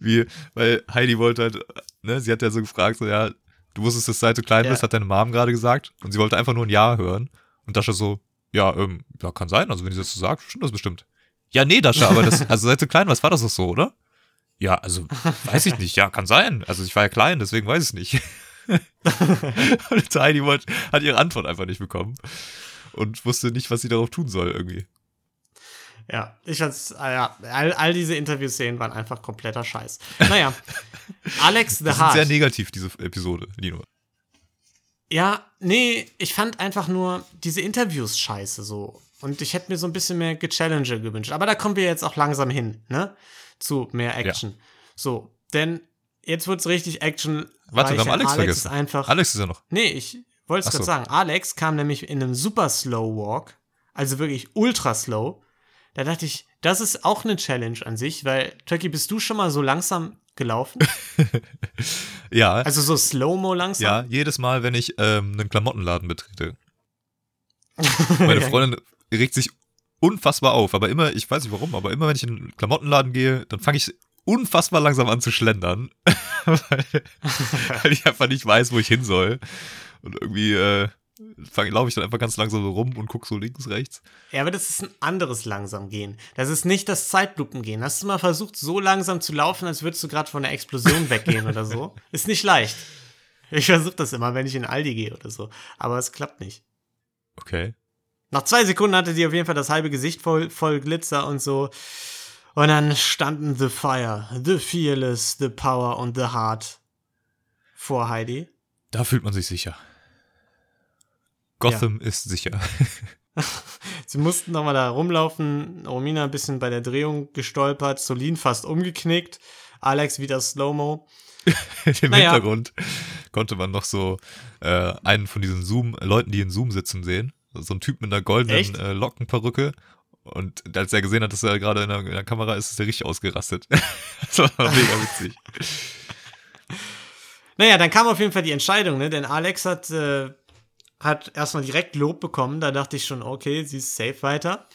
Wie, weil Heidi wollte halt, ne, sie hat ja so gefragt, so, ja, du wusstest es, seit du klein Ja. bist, hat deine Mom gerade gesagt. Und sie wollte einfach nur ein Ja hören. Und Dasha so, ja, ähm, ja, kann sein. Also, wenn sie das so sagt, stimmt das bestimmt. Ja, nee, Dasha, aber das, also seit du klein warst, war das doch so, oder? Ja, also, weiß ich nicht. Ja, kann sein. Also, ich war ja klein, deswegen weiß ich es nicht. und Heidi wollte, hat ihre Antwort einfach nicht bekommen. Und wusste nicht, was sie darauf tun soll, irgendwie. Ja, ich fand's, äh, ja, all, all diese Interviewszenen waren einfach kompletter Scheiß. Naja, Alex the Das ist sehr negativ, diese Episode, Lino. Ja, nee, ich fand einfach nur diese Interviews scheiße so. Und ich hätte mir so ein bisschen mehr Gechallenger gewünscht. Aber da kommen wir jetzt auch langsam hin, ne? Zu mehr Action. So, denn jetzt wird's richtig Action. Warte, wir haben Alex, Alex vergessen. Ist einfach, Alex ist ja noch. Nee, ich wollte es gerade so. sagen. Alex kam nämlich in einem super Slow Walk, also wirklich ultra slow. Da dachte ich, das ist auch eine Challenge an sich, weil, Turkey, bist du schon mal so langsam gelaufen? Ja, Also so Slow-Mo langsam? ja, jedes Mal, wenn ich ähm, einen Klamottenladen betrete. Meine Freundin regt sich unfassbar auf, aber immer, ich weiß nicht warum, aber immer wenn ich in einen Klamottenladen gehe, dann fange ich unfassbar langsam an zu schlendern, weil, weil ich einfach nicht weiß, wo ich hin soll. Und irgendwie äh, laufe ich dann einfach ganz langsam so rum und gucke so links, rechts. Ja, aber das ist ein anderes langsam gehen. Das ist nicht das Zeitlupengehen. Hast du mal versucht, so langsam zu laufen, als würdest du gerade von einer Explosion weggehen oder so? Ist nicht leicht. Ich versuche das immer, wenn ich in Aldi gehe oder so. Aber es klappt nicht. Okay. Nach zwei Sekunden hatte die auf jeden Fall das halbe Gesicht voll, voll Glitzer und so. Und dann standen The Fire, The Fearless, The Power und The Heart vor Heidi. Da fühlt man sich sicher. Gotham ist sicher. Sie mussten nochmal da rumlaufen. Romina ein bisschen bei der Drehung gestolpert. Solin fast umgeknickt. Alex wieder Slow-Mo. Im Naja. Hintergrund konnte man noch so äh, einen von diesen Zoom, Leuten, die in Zoom sitzen, sehen. So ein Typ mit einer goldenen äh, Lockenperücke. Und als er gesehen hat, dass er gerade in der, in der Kamera ist, ist er richtig ausgerastet. das war mega witzig. Naja, dann kam auf jeden Fall die Entscheidung, ne? Denn Alex hat, äh, hat erstmal direkt Lob bekommen. Da dachte ich schon, okay, sie ist safe weiter.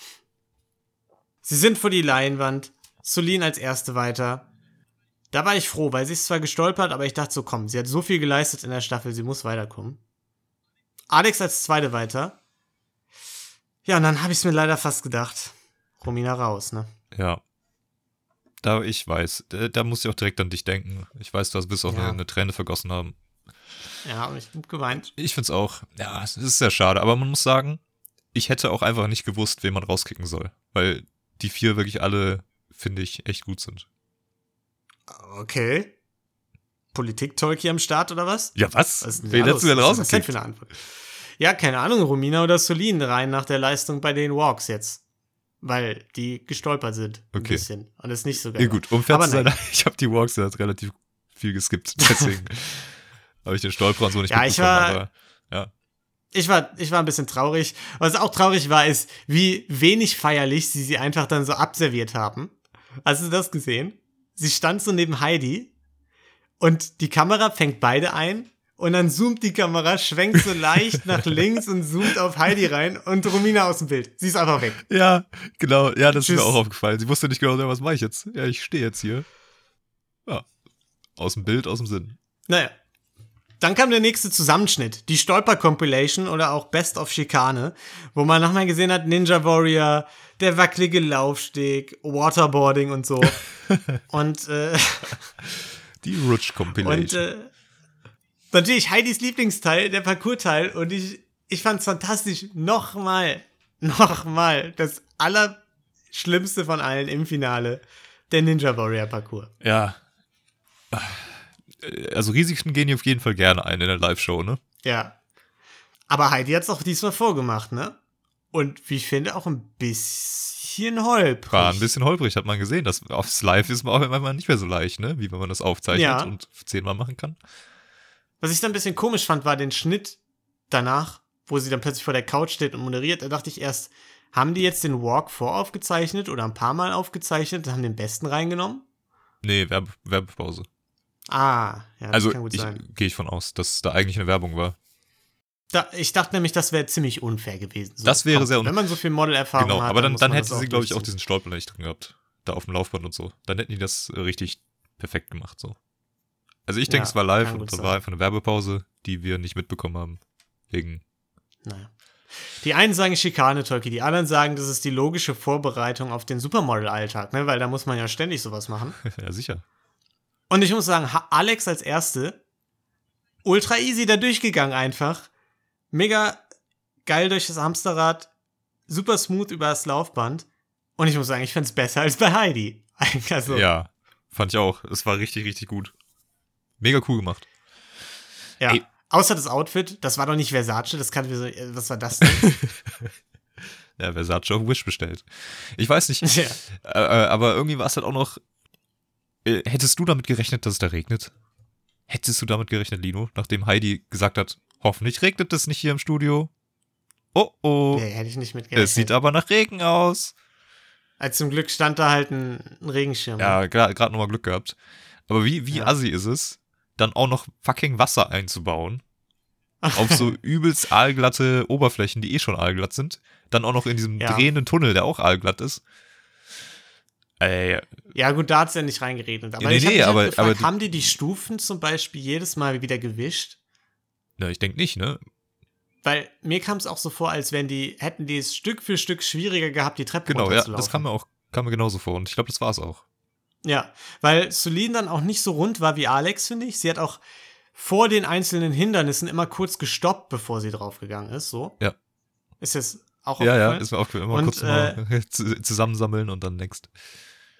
Sie sind vor die Leinwand. Solin als erste weiter. Da war ich froh, weil sie ist zwar gestolpert, aber ich dachte so, komm, sie hat so viel geleistet in der Staffel, sie muss weiterkommen. Alex als zweite weiter. Ja, und dann habe ich es mir leider fast gedacht. Romina raus, ne? Ja. Da ich weiß, da, muss ich auch direkt an dich denken. Ich weiß, du hast bis auch Ja. eine, eine Träne vergossen haben. Ja, und ich hab geweint. Ich find's auch, ja, es ist sehr schade, aber man muss sagen, ich hätte auch einfach nicht gewusst, wen man rauskicken soll. Weil die vier wirklich alle, finde ich, echt gut sind. Okay. Politik-Talk hier am Start oder was? Ja, was? Was ist Wen hättest du denn los? Was ist das rausgekickt? für eine Antwort? Ja, keine Ahnung, Romina oder Solin rein nach der Leistung bei den Walks jetzt. Weil die gestolpert sind. Ein Okay. bisschen. Und ist nicht so geil. Ja gut, um fair zu sein, ich habe die Walks ja relativ viel geskippt, deswegen habe ich den Stolperer und so nicht Ja, ich war- aber ja. Ich war, ich war ein bisschen traurig. Was auch traurig war, ist, wie wenig feierlich sie sie einfach dann so abserviert haben. Hast du das gesehen? Sie stand so neben Heidi und die Kamera fängt beide ein und dann zoomt die Kamera, schwenkt so leicht nach links und zoomt auf Heidi rein und Romina aus dem Bild. Sie ist einfach weg. Ja, genau, ja, das ist Tschüss. mir auch aufgefallen. Sie wusste nicht genau, was mache ich jetzt? Ja, ich stehe jetzt hier. Ja, aus dem Bild, aus dem Sinn. Naja. Dann kam der nächste Zusammenschnitt, die Stolper-Compilation oder auch Best of Schikane, wo man nochmal gesehen hat, Ninja Warrior, der wackelige Laufsteg, Waterboarding und so. und äh, Die Rutsch Compilation. Und äh, natürlich Heidis Lieblingsteil, der Parcours-Teil. Und ich, ich fand's fantastisch. Nochmal, nochmal, das Allerschlimmste von allen im Finale, der Ninja Warrior Parcours. ja. Also Risiken gehen die auf jeden Fall gerne ein in der Live-Show, ne? Ja. Aber Heidi hat's auch diesmal vorgemacht, ne? Und wie ich finde, auch ein bisschen holprig. War ein bisschen holprig, hat man gesehen. Das aufs Live ist man auch manchmal nicht mehr so leicht, ne? Wie wenn man das aufzeichnet Ja. und zehnmal machen kann. Was ich dann ein bisschen komisch fand, war den Schnitt danach, wo sie dann plötzlich vor der Couch steht und moderiert. Da dachte ich erst, haben die jetzt den Walk voraufgezeichnet oder ein paar Mal aufgezeichnet und haben den besten reingenommen? Nee, Werbe Werbepause. Ah, ja, das Also kann gut ich, sein. gehe ich von aus, dass da eigentlich eine Werbung war. Da, ich dachte nämlich, das wäre ziemlich unfair gewesen. So, Das wäre sehr Wenn man so viel Modelerfahrung Genau, hat, aber dann, dann man hätte sie, glaube ich, auch diesen Stolper nicht drin gehabt. Da auf dem Laufband und so. Dann hätten die das richtig perfekt gemacht, so. Also ich denke, Ja, es war live und das sein. war einfach eine Werbepause, die wir nicht mitbekommen haben. Wegen, Naja. Die einen sagen Schikane, Tolki, die anderen sagen, das ist die logische Vorbereitung auf den Supermodel-Alltag, ne? weil da muss man ja ständig sowas machen. ja sicher. Und ich muss sagen, Alex als Erste, ultra easy da durchgegangen einfach. Mega geil durch das Hamsterrad, super smooth über das Laufband. Und ich muss sagen, ich find's besser als bei Heidi. Also, Ja, fand ich auch. Es war richtig, richtig gut. Mega cool gemacht. ja. Ey. Außer das Outfit, das war doch nicht Versace, das kann so, was war das denn? Ja, Versace auf Wish bestellt. Ich weiß nicht, ja. äh, aber irgendwie war es halt auch noch. Äh, hättest du damit gerechnet, dass es da regnet? Hättest du damit gerechnet, Lino, nachdem Heidi gesagt hat, hoffentlich regnet es nicht hier im Studio? Oh oh, Nee, hätte ich nicht mitgerechnet. es sieht aber nach Regen aus. Also zum Glück stand da halt ein, ein Regenschirm. Ja, gerade nochmal Glück gehabt. Aber wie, wie Ja. assi ist es, dann auch noch fucking Wasser einzubauen? Auf so übelst aalglatte Oberflächen, die eh schon aalglatt sind. Dann auch noch in diesem Ja. drehenden Tunnel, der auch aalglatt ist. Ey, Ja, gut, da hat's ja nicht reingeregnet. Aber Nee, ich hab nee, halt aber- gefragt, aber haben die die Stufen zum Beispiel jedes Mal wieder gewischt? na, ich denke nicht, ne? Weil mir kam es auch so vor, als wenn die, hätten die es Stück für Stück schwieriger gehabt, die Treppe Genau, ja, das kam mir auch kam mir genauso vor. Und ich glaube, das war es auch. Ja, weil Celine dann auch nicht so rund war wie Alex, finde ich. Sie hat auch vor den einzelnen Hindernissen immer kurz gestoppt, bevor sie draufgegangen ist, so. Ja. Ist das auch Ja, ja, ist mir aufgefallen. Immer Und, kurz mal zu- zusammensammeln und dann next.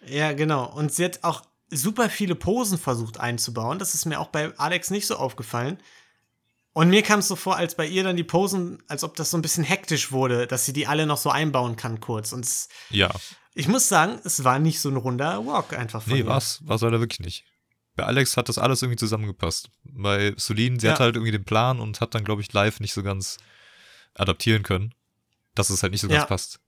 Ja, genau. Und sie hat auch super viele Posen versucht einzubauen. Das ist mir auch bei Alex nicht so aufgefallen. Und mir kam es so vor, als bei ihr dann die Posen, als ob das so ein bisschen hektisch wurde, dass sie die alle noch so einbauen kann kurz. Und es, Ja, ich muss sagen, es war nicht so ein runder Walk einfach von nee, war's, war's leider wirklich nicht. Bei Alex hat das alles irgendwie zusammengepasst. Bei Solin, sie Ja. hat halt irgendwie den Plan und hat dann, glaube ich, live nicht so ganz adaptieren können, dass es halt nicht so ganz Ja. passt.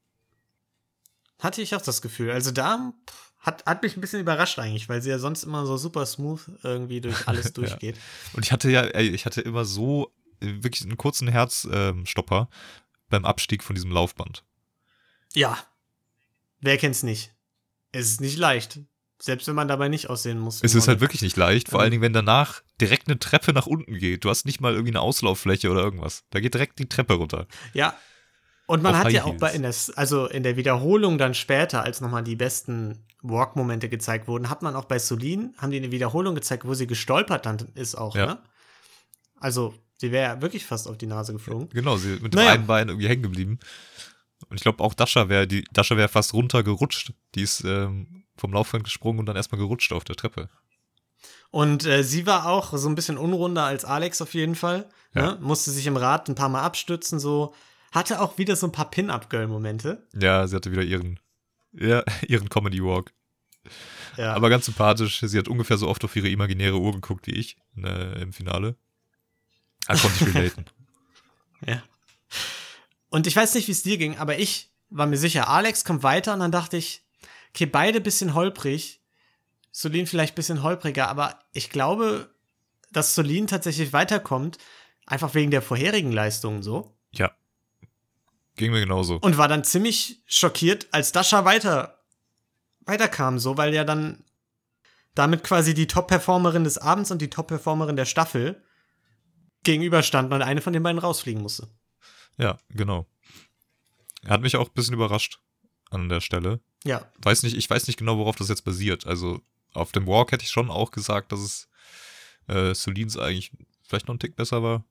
Hatte ich auch das Gefühl. Also da pff, hat, hat mich ein bisschen überrascht eigentlich, weil sie ja sonst immer so super smooth irgendwie durch alles durchgeht. Und ich hatte ja, ey, ich hatte immer so äh, wirklich einen kurzen Herzstopper beim Abstieg von diesem Laufband. ja. Wer kennt's nicht? Es ist nicht leicht. Selbst wenn man dabei nicht aussehen muss. Es ist halt wirklich nicht leicht, vor Ähm. allen Dingen, wenn danach direkt eine Treppe nach unten geht. Du hast nicht mal irgendwie eine Auslauffläche oder irgendwas. Da geht direkt die Treppe runter. Ja. Und man hat ja auch bei in der, also in der Wiederholung dann später, als nochmal die besten Walk-Momente gezeigt wurden, hat man auch bei Solin, haben die eine Wiederholung gezeigt, wo sie gestolpert dann ist auch, Ja. ne? Also, sie wäre ja wirklich fast auf die Nase geflogen. Genau, sie mit dem Naja. einen Bein irgendwie hängen geblieben. Und ich glaube auch Dasha wäre, die Dasha wäre fast runtergerutscht. Die ist ähm, vom Laufband gesprungen und dann erstmal gerutscht auf der Treppe. Und äh, sie war auch so ein bisschen unrunder als Alex auf jeden Fall. Ja. Ne? Musste sich im Rad ein paar Mal abstützen, so. Hatte auch wieder so ein paar Pin-Up-Girl-Momente. Ja, sie hatte wieder ihren, ja, ihren Comedy Walk. Ja. Aber ganz sympathisch. Sie hat ungefähr so oft auf ihre imaginäre Uhr geguckt wie ich äh, im Finale. Da konnte ich relaten. Ja. Und ich weiß nicht, wie es dir ging, aber ich war mir sicher, Alex kommt weiter und dann dachte ich, okay, beide bisschen holprig. Solin vielleicht bisschen holpriger, aber ich glaube, dass Solin tatsächlich weiterkommt, einfach wegen der vorherigen Leistungen so. ja. Ging mir genauso. Und war dann ziemlich schockiert, als Dasha weiter, weiterkam, so, weil ja dann damit quasi die Top-Performerin des Abends und die Top-Performerin der Staffel gegenüberstanden und eine von den beiden rausfliegen musste. Ja, genau. Hat mich auch ein bisschen überrascht an der Stelle. Ja, Weiß nicht, ich weiß nicht genau, worauf das jetzt basiert. Also auf dem Walk hätte ich schon auch gesagt, dass es äh, Solins eigentlich vielleicht noch ein Tick besser war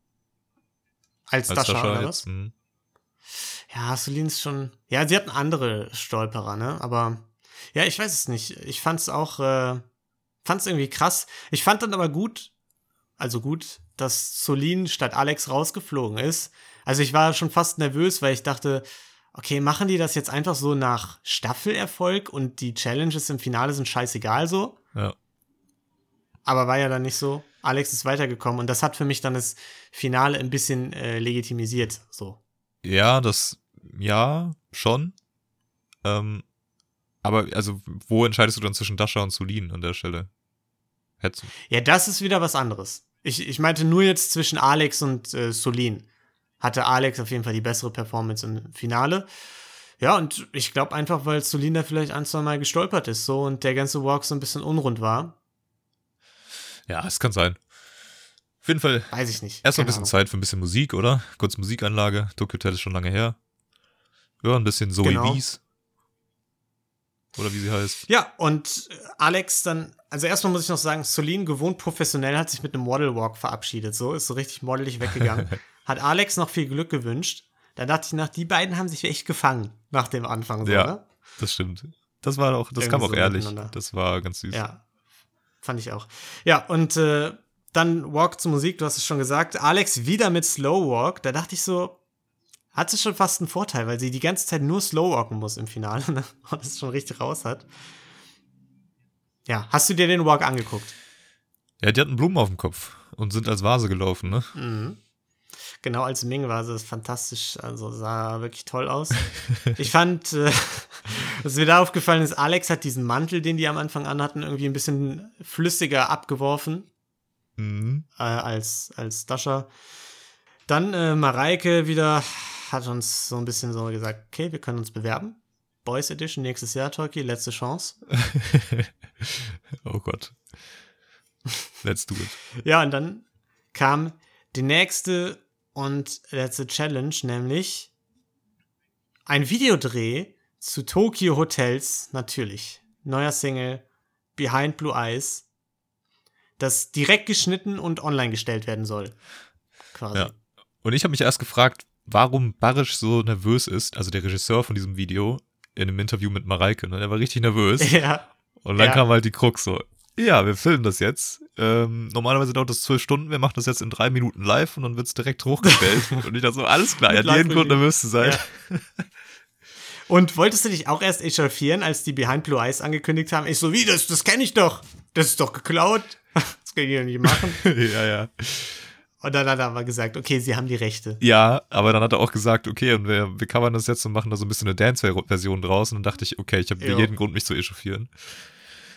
als, als Dasha, Dasha oder jetzt. was? Mhm. Ja, Celine ist schon. Ja, sie hatten andere Stolperer, ne? Aber ja, ich weiß es nicht. Ich fand es auch, äh, fand es irgendwie krass. Ich fand dann aber gut, also gut, dass Solin statt Alex rausgeflogen ist. Also ich war schon fast nervös, weil ich dachte, okay, machen die das jetzt einfach so nach Staffelerfolg und die Challenges im Finale sind scheißegal so? Ja. Aber war ja dann nicht so. Alex ist weitergekommen und das hat für mich dann das Finale ein bisschen äh, legitimisiert, so. Ja, das, ja, schon. Ähm, aber, also, wo entscheidest du dann zwischen Dasha und Solin an der Stelle? Hättest du. Ja, das ist wieder was anderes. Ich, ich meinte nur jetzt zwischen Alex und äh, Solin. Hatte Alex auf jeden Fall die bessere Performance im Finale. Ja, und ich glaube einfach, weil Solin da vielleicht ein, zwei Mal gestolpert ist so und der ganze Walk so ein bisschen unrund war. Ja, es kann sein. Jeden Fall Weiß ich nicht. erstmal ein bisschen Ahnung. Zeit für ein bisschen Musik, oder? Kurz Musikanlage. Tokyo Hotel ist schon lange her. Ja, ein bisschen Zoe Genau. Wies. Oder wie sie heißt. Ja, und äh, Alex dann, also erstmal muss ich noch sagen, Solin gewohnt professionell hat sich mit einem Model Walk verabschiedet, so, ist so richtig modelig weggegangen. hat Alex noch viel Glück gewünscht. Da dachte ich nach, die beiden haben sich echt gefangen nach dem Anfang, so, Ja. ne? Das stimmt. Das war auch, das Irgendwie kam auch so ehrlich. Das war ganz süß. Ja, fand ich auch. Ja, und äh, dann Walk zur Musik, du hast es schon gesagt. Alex wieder mit Slow Walk. Da dachte ich so, hat sie schon fast einen Vorteil, weil sie die ganze Zeit nur Slow Walken muss im Finale ne? und es schon richtig raus hat. Ja, hast du dir den Walk angeguckt? Ja, die hatten Blumen auf dem Kopf und sind als Vase gelaufen, ne? Mhm. Genau als Ming war sie fantastisch, also sah wirklich toll aus. ich fand, äh, was mir da aufgefallen ist, Alex hat diesen Mantel, den die am Anfang anhatten, irgendwie ein bisschen flüssiger abgeworfen. Mhm. äh, als, als Dasha. Dann äh, Mareike wieder hat uns so ein bisschen so gesagt, okay, wir können uns bewerben. Boys Edition nächstes Jahr, Tolki, letzte Chance. oh Gott. Let's do it. Ja, und dann kam die nächste und letzte Challenge, nämlich ein Videodreh zu Tokyo Hotels, natürlich. Neuer Single, Behind Blue Eyes, das direkt geschnitten und online gestellt werden soll. Quasi. Ja. Und ich habe mich erst gefragt, warum Barisch so nervös ist, also der Regisseur von diesem Video, in einem Interview mit Mareike, ne? Der war richtig nervös. ja. Und dann Ja. kam halt die Krux so, ja, wir filmen das jetzt. Ähm, normalerweise dauert das zwölf Stunden, wir machen das jetzt in drei Minuten live und dann wird's direkt hochgestellt. und ich dachte so, alles klar, er hat jeden Grund nervös zu sein. Ja. Und wolltest du dich auch erst echauffieren, als die Behind Blue Eyes angekündigt haben? Ich so, wie, das, das kenne ich doch. Das ist doch geklaut. Das kann ich doch nicht machen. ja, ja. Und dann hat er aber gesagt, okay, sie haben die Rechte. Ja, aber dann hat er auch gesagt, okay, und wir, wir covern das jetzt und machen da so ein bisschen eine Dance-Version draus. Und dann dachte ich, okay, ich habe jeden Grund, mich zu echauffieren.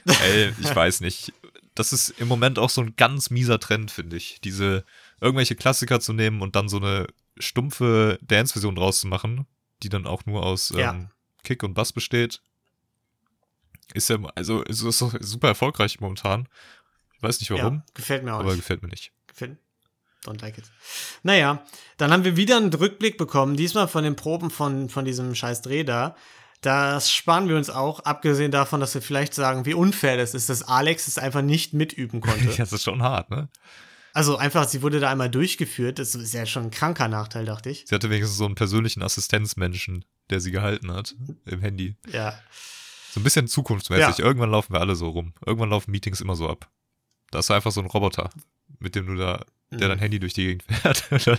Ey, ich weiß nicht. Das ist im Moment auch so ein ganz mieser Trend, finde ich. Diese irgendwelche Klassiker zu nehmen und dann so eine stumpfe Dance-Version draus zu machen, die dann auch nur aus Ja. ähm, Kick und Bass besteht. Ist ja, also ist, ist doch super erfolgreich momentan. Ich weiß nicht warum, Ja, gefällt mir auch aber nicht. gefällt mir nicht. Gefällt Don't like it. Naja, dann haben wir wieder einen Rückblick bekommen, diesmal von den Proben von, von diesem scheiß Dreh da. Das sparen wir uns auch, abgesehen davon, dass wir vielleicht sagen, wie unfair das ist, dass Alex es einfach nicht mitüben konnte. Das ist schon hart, ne? Also einfach, sie wurde da einmal durchgeführt. Das ist ja schon ein kranker Nachteil, dachte ich. Sie hatte wenigstens so einen persönlichen Assistenzmenschen, der sie gehalten hat im Handy. Ja. So ein bisschen zukunftsmäßig. Ja. Irgendwann laufen wir alle so rum. Irgendwann laufen Meetings immer so ab. Da ist einfach so ein Roboter, mit dem du da, der Mhm. dein Handy durch die Gegend fährt. Und dann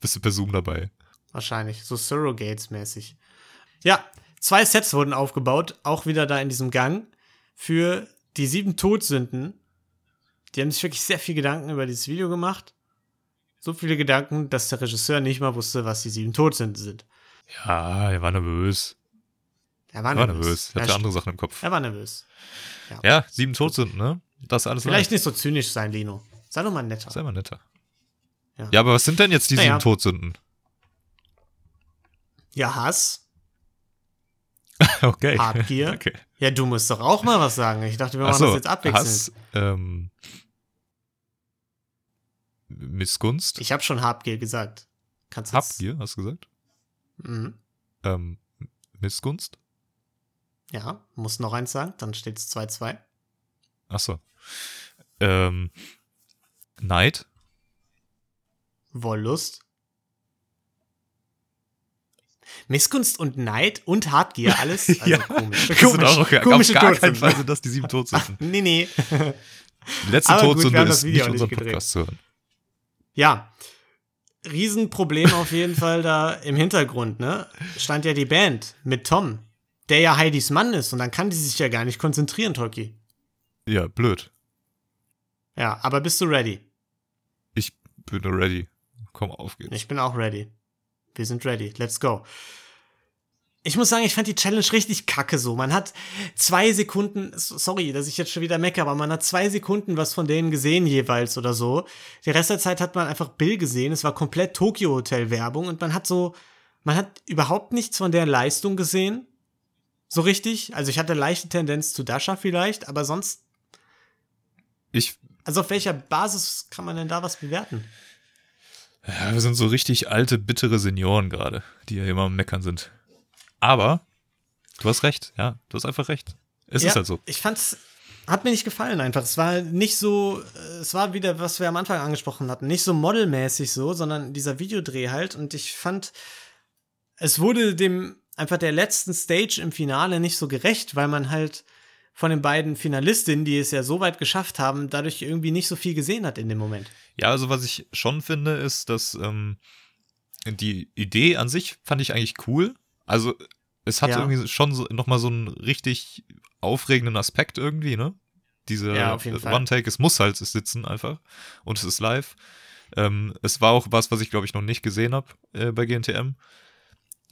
bist du per Zoom dabei. Wahrscheinlich, so Surrogates-mäßig. Ja, zwei Sets wurden aufgebaut, auch wieder da in diesem Gang, für die sieben Todsünden. Die haben sich wirklich sehr viel Gedanken über dieses Video gemacht. So viele Gedanken, dass der Regisseur nicht mal wusste, was die sieben Todsünden sind. Ja, er war nervös. Er war war nervös. nervös. Er Ja, hatte andere Sachen im Kopf. Er war nervös. Ja, sieben Todsünden, ne? Das ist alles Vielleicht leicht. nicht so zynisch sein, Lino. Sei doch mal netter. Sei mal netter. Ja. Ja. aber was sind denn jetzt die Naja. sieben Todsünden? Ja, Hass, Okay. Habgier. Okay. Ja, du musst doch auch mal was sagen. Ich dachte, wir machen Achso, das jetzt abwechselnd. Hass, ähm, Missgunst. Ich habe schon Habgier gesagt. Kannst Habgier, hast du gesagt? Mhm. Ähm, Missgunst? Ja, muss noch eins sagen, dann steht es 2-2. Achso. Ähm, Neid? Wollust. Missgunst und Neid und Hartgier, alles also Ja, komisch. Das sind auch noch, komische auf gar keinen. Fall sind das die sieben Todsünden. Nee, nee. Die letzte Aber gut, Todsünde ist Video nicht unseren. Podcast zu hören. Ja. Riesenproblem auf jeden Fall da im Hintergrund, ne? Stand ja die Band mit Tom, der ja Heidis Mann ist und dann kann die sich ja gar nicht konzentrieren, Toki. Ja, blöd. Ja, aber bist du ready? Ich bin ready. Komm, auf geht's. Ich bin auch ready. Wir sind ready. Let's go. Ich muss sagen, ich fand die Challenge richtig kacke so. Man hat zwei Sekunden, sorry, dass ich jetzt schon wieder mecke, aber man hat zwei Sekunden was von denen gesehen jeweils oder so. Der Rest der Zeit hat man einfach Bill gesehen. Es war komplett Tokyo Hotel Werbung und man hat so, man hat überhaupt nichts von der Leistung gesehen. So richtig. Also ich hatte leichte Tendenz zu Dasha vielleicht, aber sonst, Ich, also auf welcher Basis kann man denn da was bewerten? ja, wir sind so richtig alte, bittere Senioren gerade, die ja immer am Meckern sind. Aber, du hast recht, ja, du hast einfach recht. Es ja, ist halt so. Ich fand's, hat mir nicht gefallen einfach. Es war nicht so, äh, es war wieder, was wir am Anfang angesprochen hatten, nicht so modelmäßig so, sondern dieser Videodreh halt. Und ich fand, es wurde dem einfach der letzten Stage im Finale nicht so gerecht, weil man halt von den beiden Finalistinnen, die es ja so weit geschafft haben, dadurch irgendwie nicht so viel gesehen hat in dem Moment. Ja, also was ich schon finde, ist, dass ähm, die Idee an sich fand ich eigentlich cool. Also es hat Ja. irgendwie schon so, nochmal so einen richtig aufregenden Aspekt irgendwie, ne? Diese Ja. One-Take, es muss halt sitzen einfach und es ist live. Ähm, es war auch was, was ich glaube ich noch nicht gesehen habe äh, bei GNTM.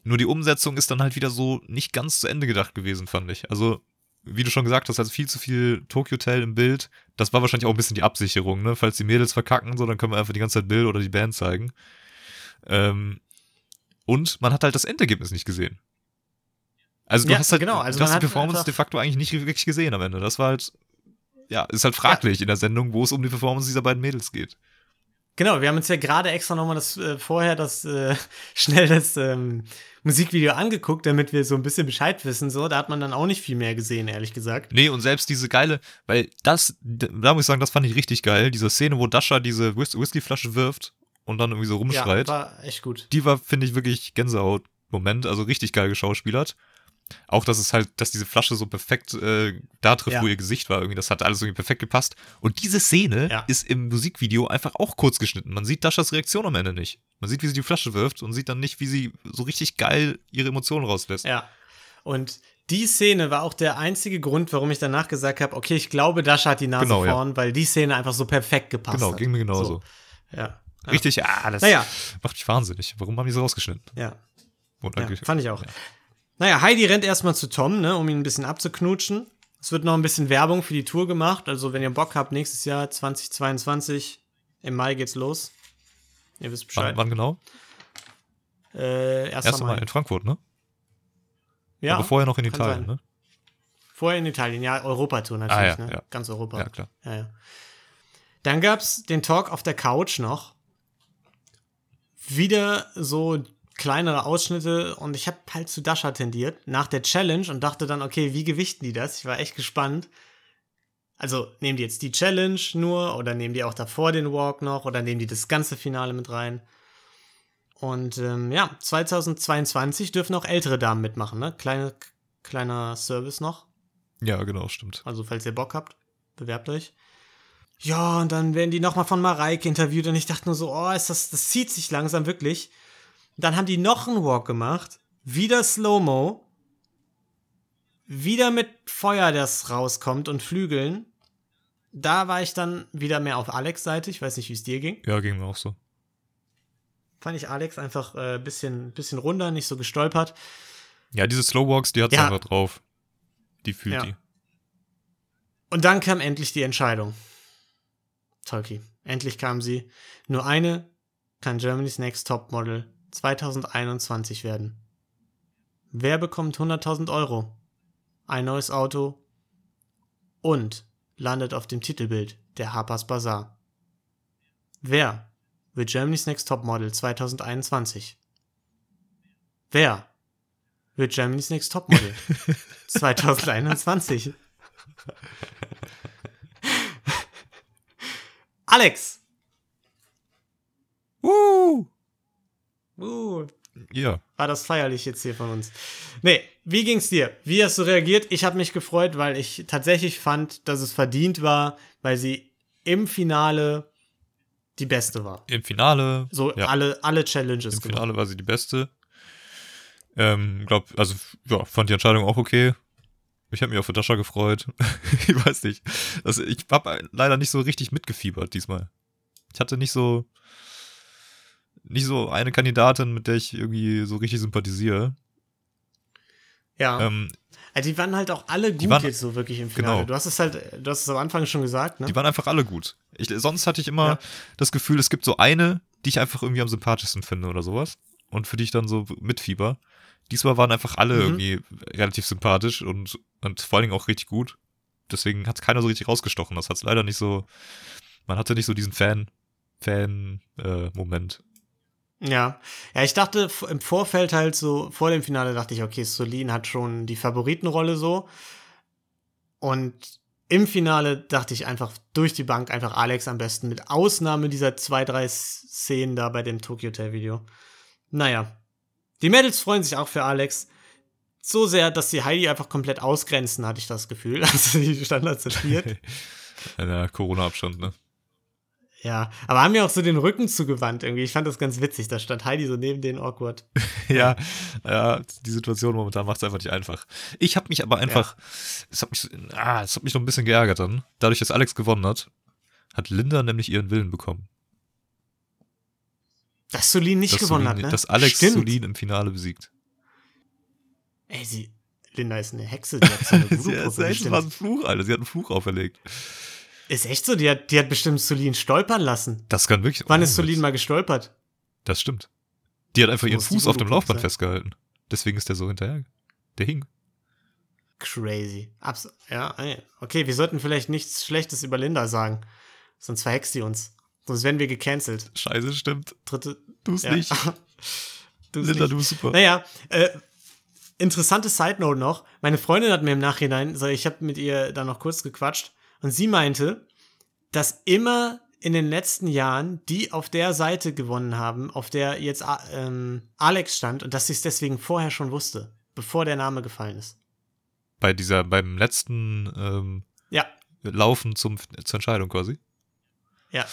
Nur die Umsetzung ist dann halt wieder so nicht ganz zu Ende gedacht gewesen, fand ich. Also, wie du schon gesagt hast, also viel zu viel Tokyo Hotel im Bild. Das war wahrscheinlich auch ein bisschen die Absicherung, ne? Falls die Mädels verkacken, so, dann können wir einfach die ganze Zeit Bild oder die Band zeigen. Ähm, und man hat halt das Endergebnis nicht gesehen. Also du Ja, hast halt, genau, also du hast die Performance de facto eigentlich nicht wirklich gesehen am Ende. Das war halt, ja, ist halt fraglich in der Sendung, wo es um die Performance dieser beiden Mädels geht. Genau, wir haben uns ja gerade extra nochmal das äh, vorher das äh, schnell das ähm, Musikvideo angeguckt, damit wir so ein bisschen Bescheid wissen. So, da hat man dann auch nicht viel mehr gesehen, ehrlich gesagt. Nee, und selbst diese geile, weil das, da muss ich sagen, das fand ich richtig geil. Diese Szene, wo Dasha diese Whis Whiskyflasche wirft und dann irgendwie so rumschreit, Ja, war echt gut. die war, finde ich, wirklich Gänsehaut-Moment, also richtig geil geschauspielert. Auch, dass es halt, dass diese Flasche so perfekt äh, da trifft, Ja. wo ihr Gesicht war, irgendwie, das hat alles irgendwie perfekt gepasst. Und diese Szene Ja. ist im Musikvideo einfach auch kurz geschnitten. Man sieht Daschas Reaktion am Ende nicht. Man sieht, wie sie die Flasche wirft und sieht dann nicht, wie sie so richtig geil ihre Emotionen rauslässt. Ja. Und die Szene war auch der einzige Grund, warum ich danach gesagt habe, okay, ich glaube, Dasha hat die Nase Genau, ja. vorn, weil die Szene einfach so perfekt gepasst Genau, hat. ging mir genauso. So. Ja. Richtig, ah, das Naja. macht mich wahnsinnig. Warum haben die so rausgeschnitten? Ja. Ja, fand ich auch. Naja, Heidi rennt erstmal zu Tom, ne, um ihn ein bisschen abzuknutschen. Es wird noch ein bisschen Werbung für die Tour gemacht. Also, wenn ihr Bock habt, nächstes Jahr 2022, im Mai geht's los. Ihr wisst Wann, Bescheid. wann genau? Äh, 1. Erst Mai. Mal in Frankfurt, ne? Ja, Aber vorher noch in Italien, sein. ne? vorher in Italien. Ja, Europatour natürlich, Ah, ja, ne? ja. Ganz Europa. Ja, klar. Ja, ja. Dann gab's den Talk auf der Couch noch. Wieder so kleinere Ausschnitte und ich habe halt zu Dasha tendiert nach der Challenge und dachte dann, okay, wie gewichten die das? Ich war echt gespannt. Also nehmen die jetzt die Challenge nur oder nehmen die auch davor den Walk noch oder nehmen die das ganze Finale mit rein? Und ähm, ja, 2022 dürfen auch ältere Damen mitmachen, ne? Kleine, kleiner Service noch. Ja, genau, stimmt. Also, falls ihr Bock habt, bewerbt euch. Ja, und dann werden die nochmal von Mareike interviewt und ich dachte nur so, oh, ist das, das zieht sich langsam wirklich. Dann haben die noch einen Walk gemacht. Wieder Slow-Mo. Wieder mit Feuer, das rauskommt und Flügeln. Da war ich dann wieder mehr auf Alex Seite. Ich weiß nicht, wie es dir ging. Ja, ging mir auch so. Fand ich Alex einfach ein äh, bisschen, bisschen runder, nicht so gestolpert. Ja, diese Slowwalks, die hat sie Ja. einfach drauf. Die fühlt Ja. die. Und dann kam endlich die Entscheidung. Tolki. Endlich kam sie. Nur eine kann Germany's Next Topmodel 2021 werden. Wer bekommt 100.000 Euro? Ein neues Auto und landet auf dem Titelbild der Harper's Bazaar. Wer wird Germany's Next Topmodel 2021? Wer wird Germany's Next Topmodel 2021? Alex! Uh, Uh, ja. war das feierlich jetzt hier von uns. Nee, wie ging's dir? Wie hast du reagiert? Ich habe mich gefreut, weil ich tatsächlich fand, dass es verdient war, weil sie im Finale die beste war. Im Finale. So ja. alle, alle Challenges Im gewonnen. Finale war sie die beste. Ähm, glaub, also, ja, fand die Entscheidung auch okay. Ich habe mich auf für Dasha gefreut. ich weiß nicht. Also, ich habe leider nicht so richtig mitgefiebert diesmal. Ich hatte nicht so, nicht so eine Kandidatin, mit der ich irgendwie so richtig sympathisiere. Ja. Ähm, Also die waren halt auch alle gut waren- jetzt so wirklich im Finale. Genau. Du hast es halt, du hast es am Anfang schon gesagt, ne? Die waren einfach alle gut. Ich, sonst hatte ich immer Ja. das Gefühl, es gibt so eine, die ich einfach irgendwie am sympathischsten finde oder sowas. Und für die ich dann so mitfieber. Diesmal waren einfach alle Mhm. irgendwie relativ sympathisch und, und vor allen Dingen auch richtig gut. Deswegen hat keiner so richtig rausgestochen. Das hat es leider nicht so. Man hatte nicht so diesen Fan, Fan-Moment. Ja. Ja, ich dachte im Vorfeld halt so, vor dem Finale dachte ich, okay, Solin hat schon die Favoritenrolle so. Und im Finale dachte ich einfach durch die Bank einfach Alex am besten, mit Ausnahme dieser zwei, drei Szenen da bei dem Tokyo Hotel Video. Naja. Die Mädels freuen sich auch für Alex. So sehr, dass sie Heidi einfach komplett ausgrenzen, hatte ich das Gefühl. Also die Standards viert. Der Corona-Abstand, ne? Ja, aber haben ja auch so den Rücken zugewandt irgendwie. Ich fand das ganz witzig. Da stand Heidi so neben denen awkward. ja, ja, die Situation momentan macht es einfach nicht einfach. Ich habe mich aber einfach, es hat mich, ah, es hat mich noch ein bisschen geärgert dann. Dadurch, dass Alex gewonnen hat, hat Linda nämlich ihren Willen bekommen. Dass Solin nicht dass gewonnen Solin, hat, ne? Dass Alex Stimmt. Solin im Finale besiegt. Ey, sie, Linda ist eine Hexe, die hat so eine Sie, Voodoo-Puppe das war bestimmt. ein Fluch, Alter. Sie hat einen Fluch auferlegt. Ist echt so, die hat, die hat bestimmt Solin stolpern lassen. Das kann wirklich. Wann oh, ist Solin mal gestolpert? Das stimmt. Die hat einfach ihren Fuß auf dem Laufband sein. festgehalten. Deswegen ist der so hinterher. Der hing. Crazy. Abs ja, okay, wir sollten vielleicht nichts Schlechtes über Linda sagen. Sonst verhext sie uns. Sonst werden wir gecancelt. Scheiße, stimmt. Dritte. Du es Ja. nicht. Du's Linda, nicht. du bist super. Naja, äh, interessante Side Note noch. Meine Freundin hat mir im Nachhinein, so ich habe mit ihr da noch kurz gequatscht und sie meinte, dass immer in den letzten Jahren die auf der Seite gewonnen haben, auf der jetzt ähm, Alex stand und dass sie es deswegen vorher schon wusste, bevor der Name gefallen ist. Bei dieser, beim letzten ähm, Ja, Laufen zum, zur Entscheidung quasi. ja.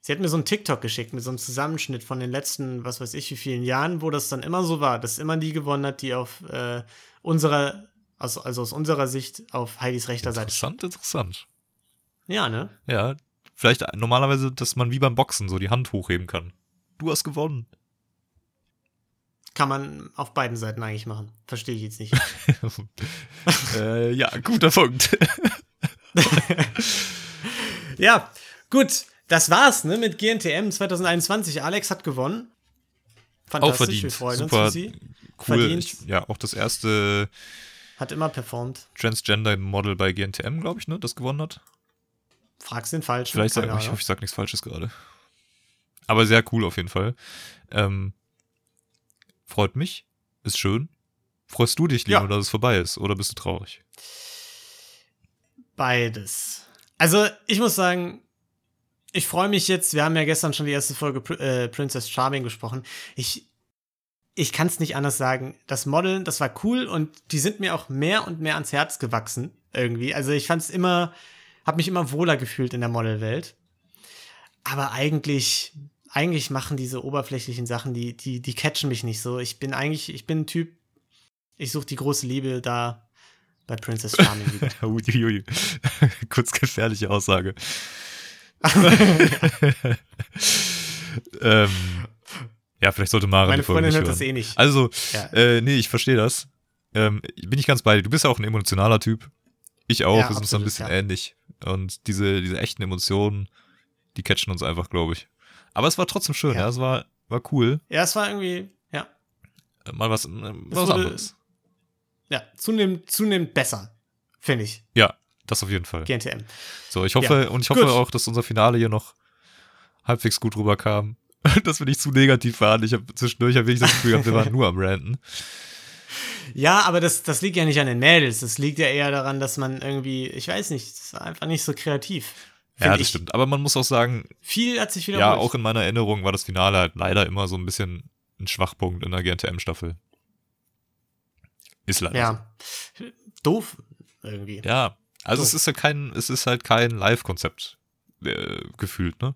Sie hat mir so einen TikTok geschickt mit so einem Zusammenschnitt von den letzten, was weiß ich, wie vielen Jahren, wo das dann immer so war, dass immer die gewonnen hat, die auf äh, unserer, also, also aus unserer Sicht auf Heidis rechter Seite. Interessant, interessant. Ja, ne? Ja, vielleicht normalerweise, dass man wie beim Boxen so die Hand hochheben kann. Du hast gewonnen. Kann man auf beiden Seiten eigentlich machen. Verstehe ich jetzt nicht. äh, ja, guter Punkt. ja, gut. Das war's, ne, mit GNTM 2021. Alex hat gewonnen. Auch Fantastisch, verdient. wir freuen Super uns für sie. cool. Ich, ja, auch das erste Hat immer performt. Transgender-Model bei GNTM, glaube ich, ne, das gewonnen hat. Fragst den Falschen. Vielleicht sag, ich hoffe, ich sag nichts Falsches gerade. Aber sehr cool auf jeden Fall. Ähm, freut mich. Ist schön. Freust du dich, Lino, Ja. dass es vorbei ist? Oder bist du traurig? Beides. Also, ich muss sagen, ich freue mich jetzt. Wir haben ja gestern schon die erste Folge äh, Princess Charming besprochen. Ich, ich kann es nicht anders sagen. Das Modeln, das war cool und die sind mir auch mehr und mehr ans Herz gewachsen. Irgendwie. Also, ich fand es immer, habe mich immer wohler gefühlt in der Modelwelt. Aber eigentlich, eigentlich machen diese oberflächlichen Sachen, die, die, die catchen mich nicht so. Ich bin eigentlich, ich bin ein Typ, ich suche die große Liebe da bei Princess Charming. Uiuiui. Kurz gefährliche Aussage. ähm, ja, vielleicht sollte Mara Meine die Folge Freundin nicht hört das eh nicht. Also, Ja. äh, nee, ich verstehe das. Ähm, bin ich ganz bei dir. Du bist ja auch ein emotionaler Typ. Ich auch. Ja, wir sind uns ein bisschen ja. ähnlich. Und diese, diese echten Emotionen, die catchen uns einfach, glaube ich. Aber es war trotzdem schön, ja. Ja. Es war, war cool. Ja, es war irgendwie, ja, Äh, Mal was, äh, was wurde- anderes. ja, zunehmend, zunehmend besser, finde ich, Ja, das auf jeden Fall. GNTM. So, ich hoffe, und ich hoffe gut. auch, dass unser Finale hier noch halbwegs gut rüberkam. Dass wir nicht zu negativ waren. Ich habe zwischendurch hab ich das Gefühl gehabt, wir waren nur am Ranten. Ja, aber das, das liegt ja nicht an den Mädels. Das liegt ja eher daran, dass man irgendwie, ich weiß nicht, das war einfach nicht so kreativ. Ja, das ich. stimmt. Aber man muss auch sagen, Viel hat sich ja, wiederholt. auch in meiner Erinnerung war das Finale halt leider immer so ein bisschen ein Schwachpunkt in der GNTM-Staffel. Ist leider so. Ja. Doof irgendwie. Ja, also So. es ist ja kein, es ist halt kein Live-Konzept äh, gefühlt, ne?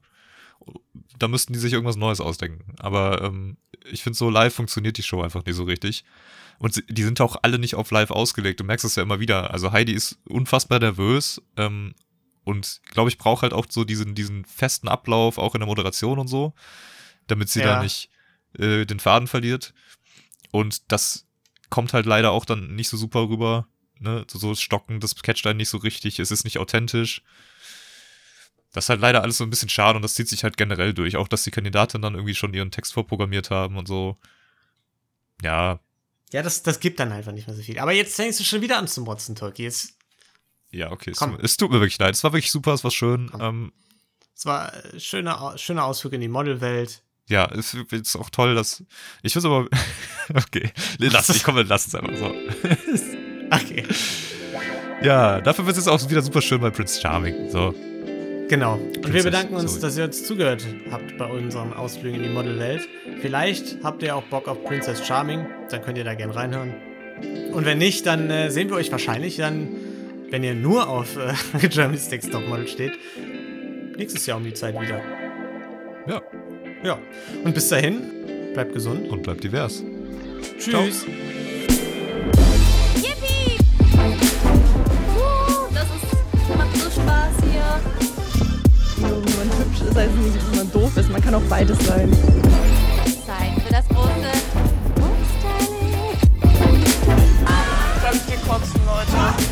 Da müssten die sich irgendwas Neues ausdenken. Aber ähm, ich finde, so live funktioniert die Show einfach nicht so richtig. Und die sind auch alle nicht auf live ausgelegt. Du merkst es ja immer wieder. Also Heidi ist unfassbar nervös ähm, und glaube ich braucht halt auch so diesen, diesen festen Ablauf, auch in der Moderation und so, damit sie Ja. da nicht äh, den Faden verliert. Und das kommt halt leider auch dann nicht so super rüber. Ne? So, so Stocken, das catcht einen nicht so richtig, es ist nicht authentisch. Das ist halt leider alles so ein bisschen schade und das zieht sich halt generell durch. Auch, dass die Kandidaten dann irgendwie schon ihren Text vorprogrammiert haben und so. Ja, Ja, das, das gibt dann einfach nicht mehr so viel. Aber jetzt fängst du schon wieder an zu motzen, Turkey. Es, ja, okay. Es, Komm. es tut mir wirklich leid. Es war wirklich super, es war schön. Ähm, es war ein schöner, Au- schöner Ausflug in die Modelwelt. ja, es ist auch toll, dass. Ich finde aber. okay. Lass, ich komme, lass es einfach so. Okay, Ja, dafür wird es jetzt auch wieder super schön bei Prince Charming. So. Genau. Und wir bedanken uns, Zoe. dass ihr uns zugehört habt bei unseren Ausflügen in die Modelwelt. Vielleicht habt ihr auch Bock auf Princess Charming. Dann könnt ihr da gerne reinhören. Und wenn nicht, dann äh, sehen wir euch wahrscheinlich dann, wenn ihr nur auf äh, Germany's Next Topmodel steht, nächstes Jahr um die Zeit wieder. Ja. Ja. Und bis dahin, bleibt gesund. Und bleibt divers. Tschüss. Yippie! Uh, das ist, macht so Spaß man hübsch ist, als nicht, dass man doof ist. Man kann auch beides sein. Zeit für das große Umstyling. Ganz gekotzt, Leute.